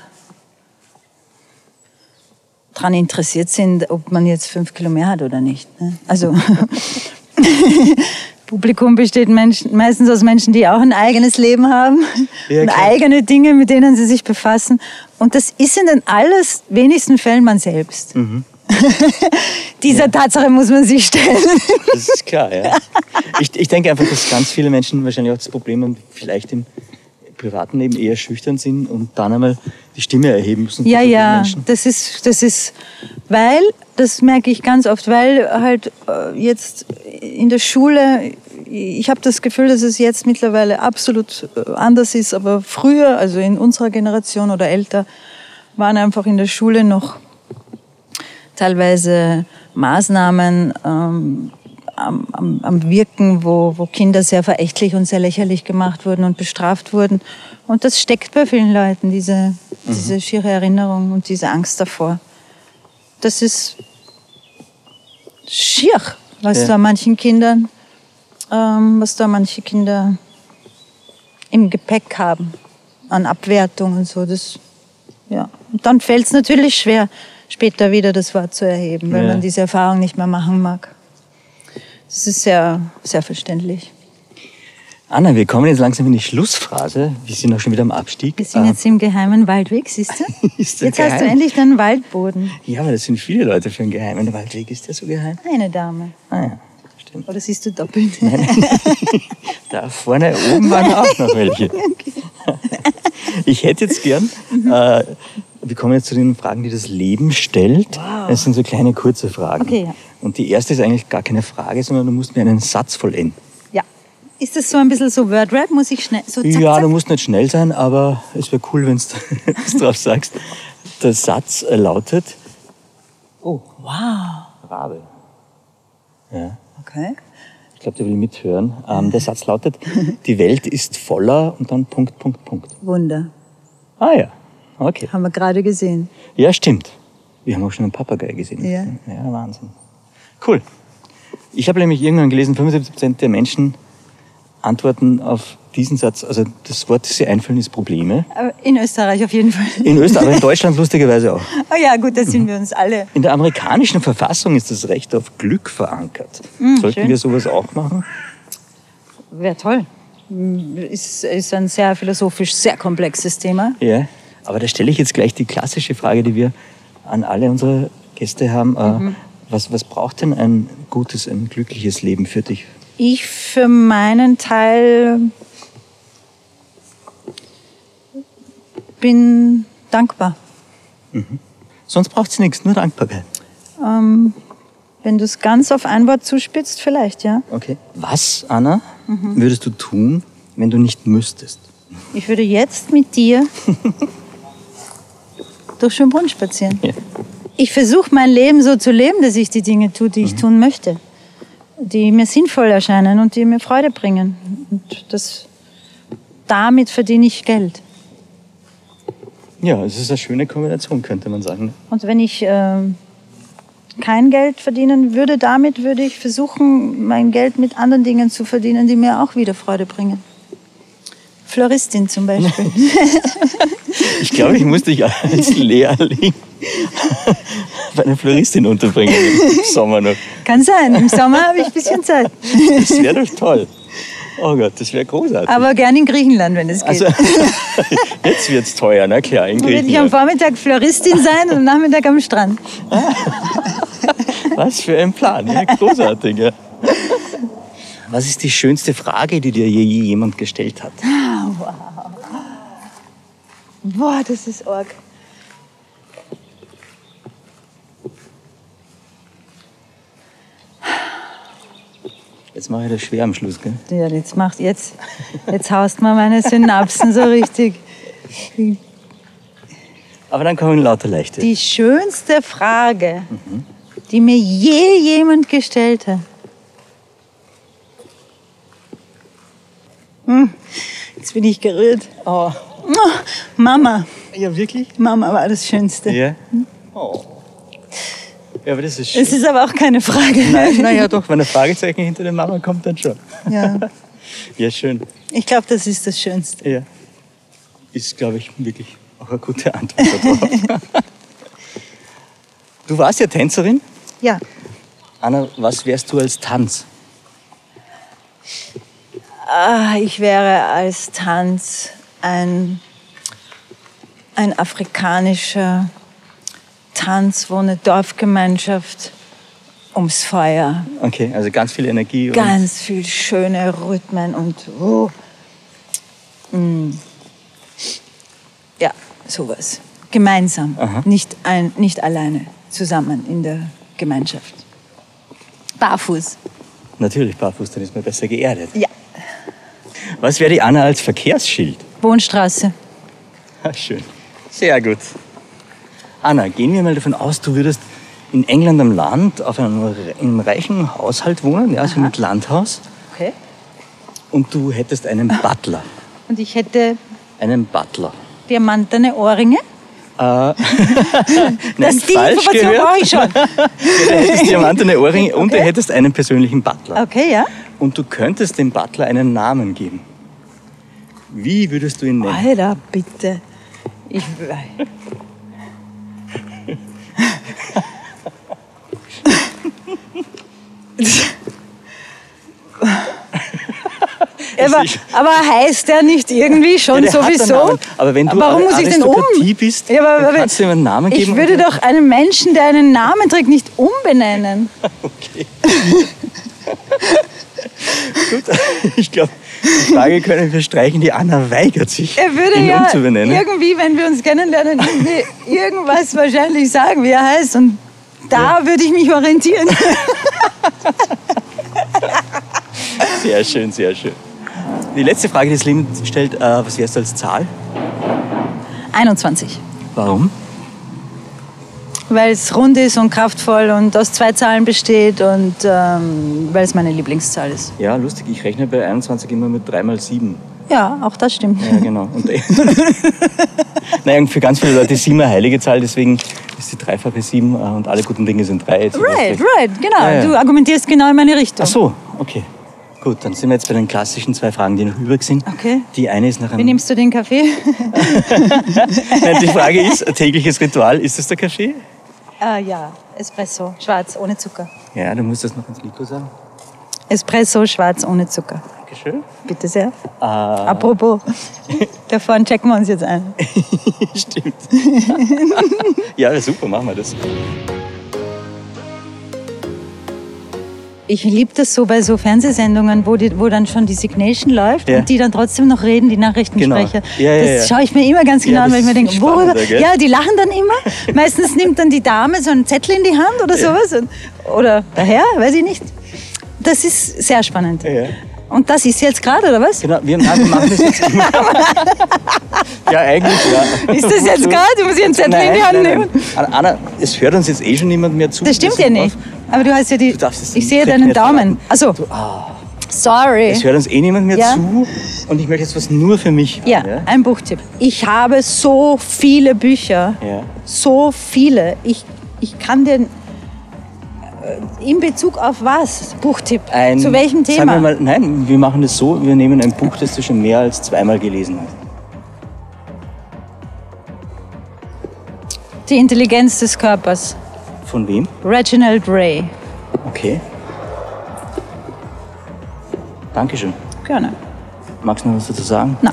daran interessiert sind, ob man jetzt fünf Kilo mehr hat oder nicht. Ne? Also Publikum besteht Menschen, meistens aus Menschen, die auch ein eigenes Leben haben Ja, und eigene Dinge, mit denen sie sich befassen. Und das ist in den alles wenigsten Fällen man selbst. Mhm. Dieser Tatsache muss man sich stellen. Das ist klar, ja. Ich, ich denke einfach, dass ganz viele Menschen wahrscheinlich auch das Problem haben, vielleicht im privaten Leben eher schüchtern sind und dann einmal die Stimme erheben müssen. Ja, ja, Menschen. das ist, das ist, weil, das merke ich ganz oft, weil halt äh, jetzt in der Schule, ich habe das Gefühl, dass es jetzt mittlerweile absolut äh, anders ist, aber früher, also in unserer Generation oder älter, waren einfach in der Schule noch teilweise Maßnahmen ähm, am, am, am Wirken, wo, wo Kinder sehr verächtlich und sehr lächerlich gemacht wurden und bestraft wurden. Und das steckt bei vielen Leuten, diese, diese schiere Erinnerung und diese Angst davor. Das ist schier, was Ja. da manchen Kindern, ähm, was da manche Kinder im Gepäck haben an Abwertung und so. Das, ja. Und dann fällt es natürlich schwer, später wieder das Wort zu erheben, wenn Ja. man diese Erfahrung nicht mehr machen mag. Das ist sehr, sehr verständlich. Anna, wir kommen jetzt langsam in die Schlussphase. Wir sind auch schon wieder am Abstieg. Wir sind jetzt im geheimen Waldweg, siehst du? Jetzt hast du geheim? endlich deinen Waldboden. Ja, aber das sind viele Leute für einen geheimen Waldweg. Ist der so geheim? Eine Dame. Ah ja, stimmt. Oder siehst du doppelt? Da vorne oben waren auch noch welche. Ich hätte jetzt gern, äh, wir kommen jetzt zu den Fragen, die das Leben stellt. Es sind so kleine kurze Fragen. Okay, ja. Und die erste ist eigentlich gar keine Frage, sondern du musst mir einen Satz vollenden. Ja. Ist das so ein bisschen so Wordrap? Muss ich schnell so zack, ja, zack? du musst nicht schnell sein, aber es wäre cool, wenn du drauf sagst. Der Satz äh, lautet, oh, Wow. Rabe. Ja. Okay. Ich glaube, der will mithören. Ähm, der Satz lautet, die Welt ist voller und dann Punkt, Punkt, Punkt. Wunder. Ah ja, okay. Haben wir gerade gesehen. Ja, stimmt. Wir haben auch schon einen Papagei gesehen. Ja. Ja, Wahnsinn. Cool. Ich habe nämlich irgendwann gelesen, 75% der Menschen antworten auf diesen Satz, also das Wort, das sie einfallen, ist Probleme. In Österreich auf jeden Fall. In Österreich, aber in Deutschland lustigerweise auch. Oh ja, gut, da sind wir uns alle. In der amerikanischen Verfassung ist das Recht auf Glück verankert. Sollten schön. wir sowas auch machen? Wäre toll. Ist, ist ein sehr philosophisch sehr komplexes Thema. Ja. Aber da stelle ich jetzt gleich die klassische Frage, die wir an alle unsere Gäste haben. Äh, Was, was braucht denn ein gutes, ein glückliches Leben für dich? Ich für meinen Teil bin dankbar. Sonst braucht es nichts, nur Dankbarkeit. Ähm, wenn du es ganz auf ein Wort zuspitzt, vielleicht, ja. Okay. Was, Anna, würdest du tun, wenn du nicht müsstest? Ich würde jetzt mit dir durch Schönbrunn spazieren. Ja. Ich versuche mein Leben so zu leben, dass ich die Dinge tue, die ich tun möchte, die mir sinnvoll erscheinen und die mir Freude bringen. Und das, damit verdiene ich Geld. Ja, es ist eine schöne Kombination, könnte man sagen. Und wenn ich ähm, kein Geld verdienen würde, damit würde ich versuchen, mein Geld mit anderen Dingen zu verdienen, die mir auch wieder Freude bringen. Floristin zum Beispiel. Ich glaube, ich muss dich als Lehrling bei einer Floristin unterbringen im Sommer noch. Kann sein, im Sommer habe ich ein bisschen Zeit. Das wäre doch toll. Oh Gott, das wäre großartig. Aber gern in Griechenland, wenn es geht. also, jetzt wird es teuer, na klar, in Dann würde ich am Griechenland. Vormittag Floristin sein und am Nachmittag am Strand. Was für ein Plan, ja, großartig. Ja. Was ist die schönste Frage, die dir je jemand gestellt hat? Boah, das ist arg. Jetzt mache ich das schwer am Schluss, gell? Ja, jetzt macht jetzt, jetzt haust man meine Synapsen so richtig. Aber dann kommen lauter leichte. Die schönste Frage, mhm. die mir je jemand gestellt hat. Hm, jetzt bin ich gerührt. Oh. Oh, Mama, Ja, wirklich? Mama war das Schönste. Ja. Oh. Ja, aber das ist schön. Es ist aber auch keine Frage. Nein, naja, doch, wenn ein Fragezeichen hinter der Mama kommt, dann schon. Ja. Ja, schön. Ich glaube, das ist das Schönste. Ja. Ist, glaube ich, wirklich auch eine gute Antwort darauf. du warst ja Tänzerin. Ja. Anna, was wärst du als Tanz? Ah, ich wäre als Tanz ein, ein afrikanischer Tanz, wo eine Dorfgemeinschaft ums Feuer, Okay, also ganz viel Energie. und- ganz viel schöne Rhythmen und oh, mm. ja, sowas. Gemeinsam, Aha. nicht, ein, nicht alleine, zusammen in der Gemeinschaft. Barfuß. Natürlich barfuß, dann ist man besser geerdet. Ja. Was wäre die Anna als Verkehrsschild? Wohnstraße. Ah, Schön. Sehr gut. Anna, gehen wir mal davon aus, du würdest in England am Land auf einem, in einem reichen Haushalt wohnen, ja, so mit Landhaus, Okay. und du hättest einen Butler. Und ich hätte Einen Butler. diamantene Ohrringe. Nein, Das, die falsch Information gehört. brauche ich schon. Du hättest diamantene Ohrringe und du Okay. hättest einen persönlichen Butler. Okay, ja. Und du könntest dem Butler einen Namen geben. Wie würdest du ihn nennen? Alter, bitte. Ich. aber, aber heißt der nicht irgendwie schon Ja, sowieso? Aber wenn du Warum muss ich den um? Bist, Ja, aber, aber, kannst du ihm einen Namen ich geben würde und- doch einen Menschen, der einen Namen trägt, nicht umbenennen. Okay. Gut, ich glaube, die Frage können wir streichen. Die Anna weigert sich, Er würde ihn ja umzubenennen. irgendwie, wenn wir uns kennenlernen, irgendwas wahrscheinlich sagen, wie er heißt. Und da würde ich mich orientieren. Sehr schön, sehr schön. Die letzte Frage, die Leben stellt, äh, was wärst du als Zahl? 21. Warum? Weil es rund ist und kraftvoll und aus zwei Zahlen besteht und ähm, weil es meine Lieblingszahl ist. Ja, lustig, ich rechne bei 21 immer mit 3 mal 7. Ja, auch das stimmt. Ja, genau. Und, naja, für ganz viele Leute ist 7 eine heilige Zahl, deswegen ist die dreifache 7 äh, und alle guten Dinge sind 3. Right, right, genau. Ja, ja. Du argumentierst genau in meine Richtung. Ach so, okay. Gut, dann sind wir jetzt bei den klassischen zwei Fragen, die noch übrig sind. Okay. Die eine ist nach Wie einem. nimmst du den Kaffee? Nein, die Frage ist, tägliches Ritual, ist es der Kaffee? ah, ja, Espresso, schwarz, ohne Zucker. Ja, du musst das noch ins Mikro sagen. Espresso, schwarz, ohne Zucker. Dankeschön. Bitte sehr. Ah, Apropos, da vorne checken wir uns jetzt ein. stimmt. ja, super, machen wir das. Ich liebe das so bei so Fernsehsendungen, wo, die, wo dann schon die Signation läuft Ja. und die dann trotzdem noch reden, die Nachrichtensprecher. Genau. Ja, ja, das schaue ich mir immer ganz genau an, weil ich mir denke, worüber. gell? Ja, die lachen dann immer. Meistens nimmt dann die Dame so einen Zettel in die Hand oder sowas. Und, oder der Herr, weiß ich nicht. Das ist sehr spannend. Ja. Und das ist jetzt gerade, oder was? Genau, wir, machen das jetzt immer. ja, eigentlich, ja. Ist das jetzt gerade? Muss ich einen Zettel in die Hand nehmen? Anna, es hört uns jetzt eh schon niemand mehr zu. Das stimmt ja nicht. Aber du hast ja die. Du darfst es Ich sehe deinen Daumen. Du, ah, Sorry. es hört uns eh niemand mehr Ja. zu und ich möchte jetzt was nur für mich Ja, hören, ein Buchtipp. Ich habe so viele Bücher. Ja? Ja. So viele. Ich, ich kann dir. Äh, In Bezug auf was? Buchtipp. Ein, Zu welchem Sagen Thema? wir mal, nein, wir machen das so, wir nehmen ein Buch, das du schon mehr als zweimal gelesen hast. Die Intelligenz des Körpers. Von wem? Reginald Ray. Okay. Dankeschön. Gerne. Magst du noch was dazu sagen? Na,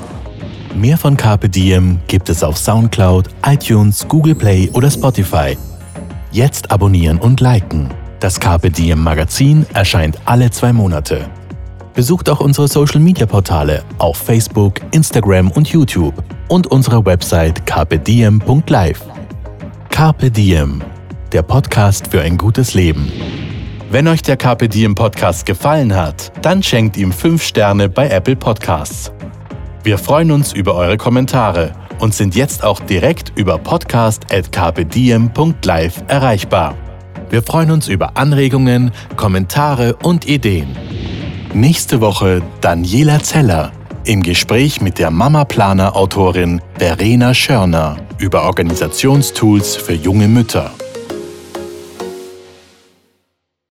Mehr von Carpe Diem gibt es auf Soundcloud, iTunes, Google Play oder Spotify. Jetzt abonnieren und liken. Das Carpe Diem Magazin erscheint alle zwei Monate. Besucht auch unsere Social Media Portale auf Facebook, Instagram und YouTube und unsere Website carpediem.live. Carpe Diem, der Podcast für ein gutes Leben. Wenn euch der Carpe Diem Podcast gefallen hat, dann schenkt ihm 5 Sterne bei Apple Podcasts. Wir freuen uns über eure Kommentare und sind jetzt auch direkt über podcast.kpdm.live erreichbar. Wir freuen uns über Anregungen, Kommentare und Ideen. Nächste Woche Daniela Zeller. Im Gespräch mit der Mama Planer Autorin Verena Schörner über Organisationstools für junge Mütter.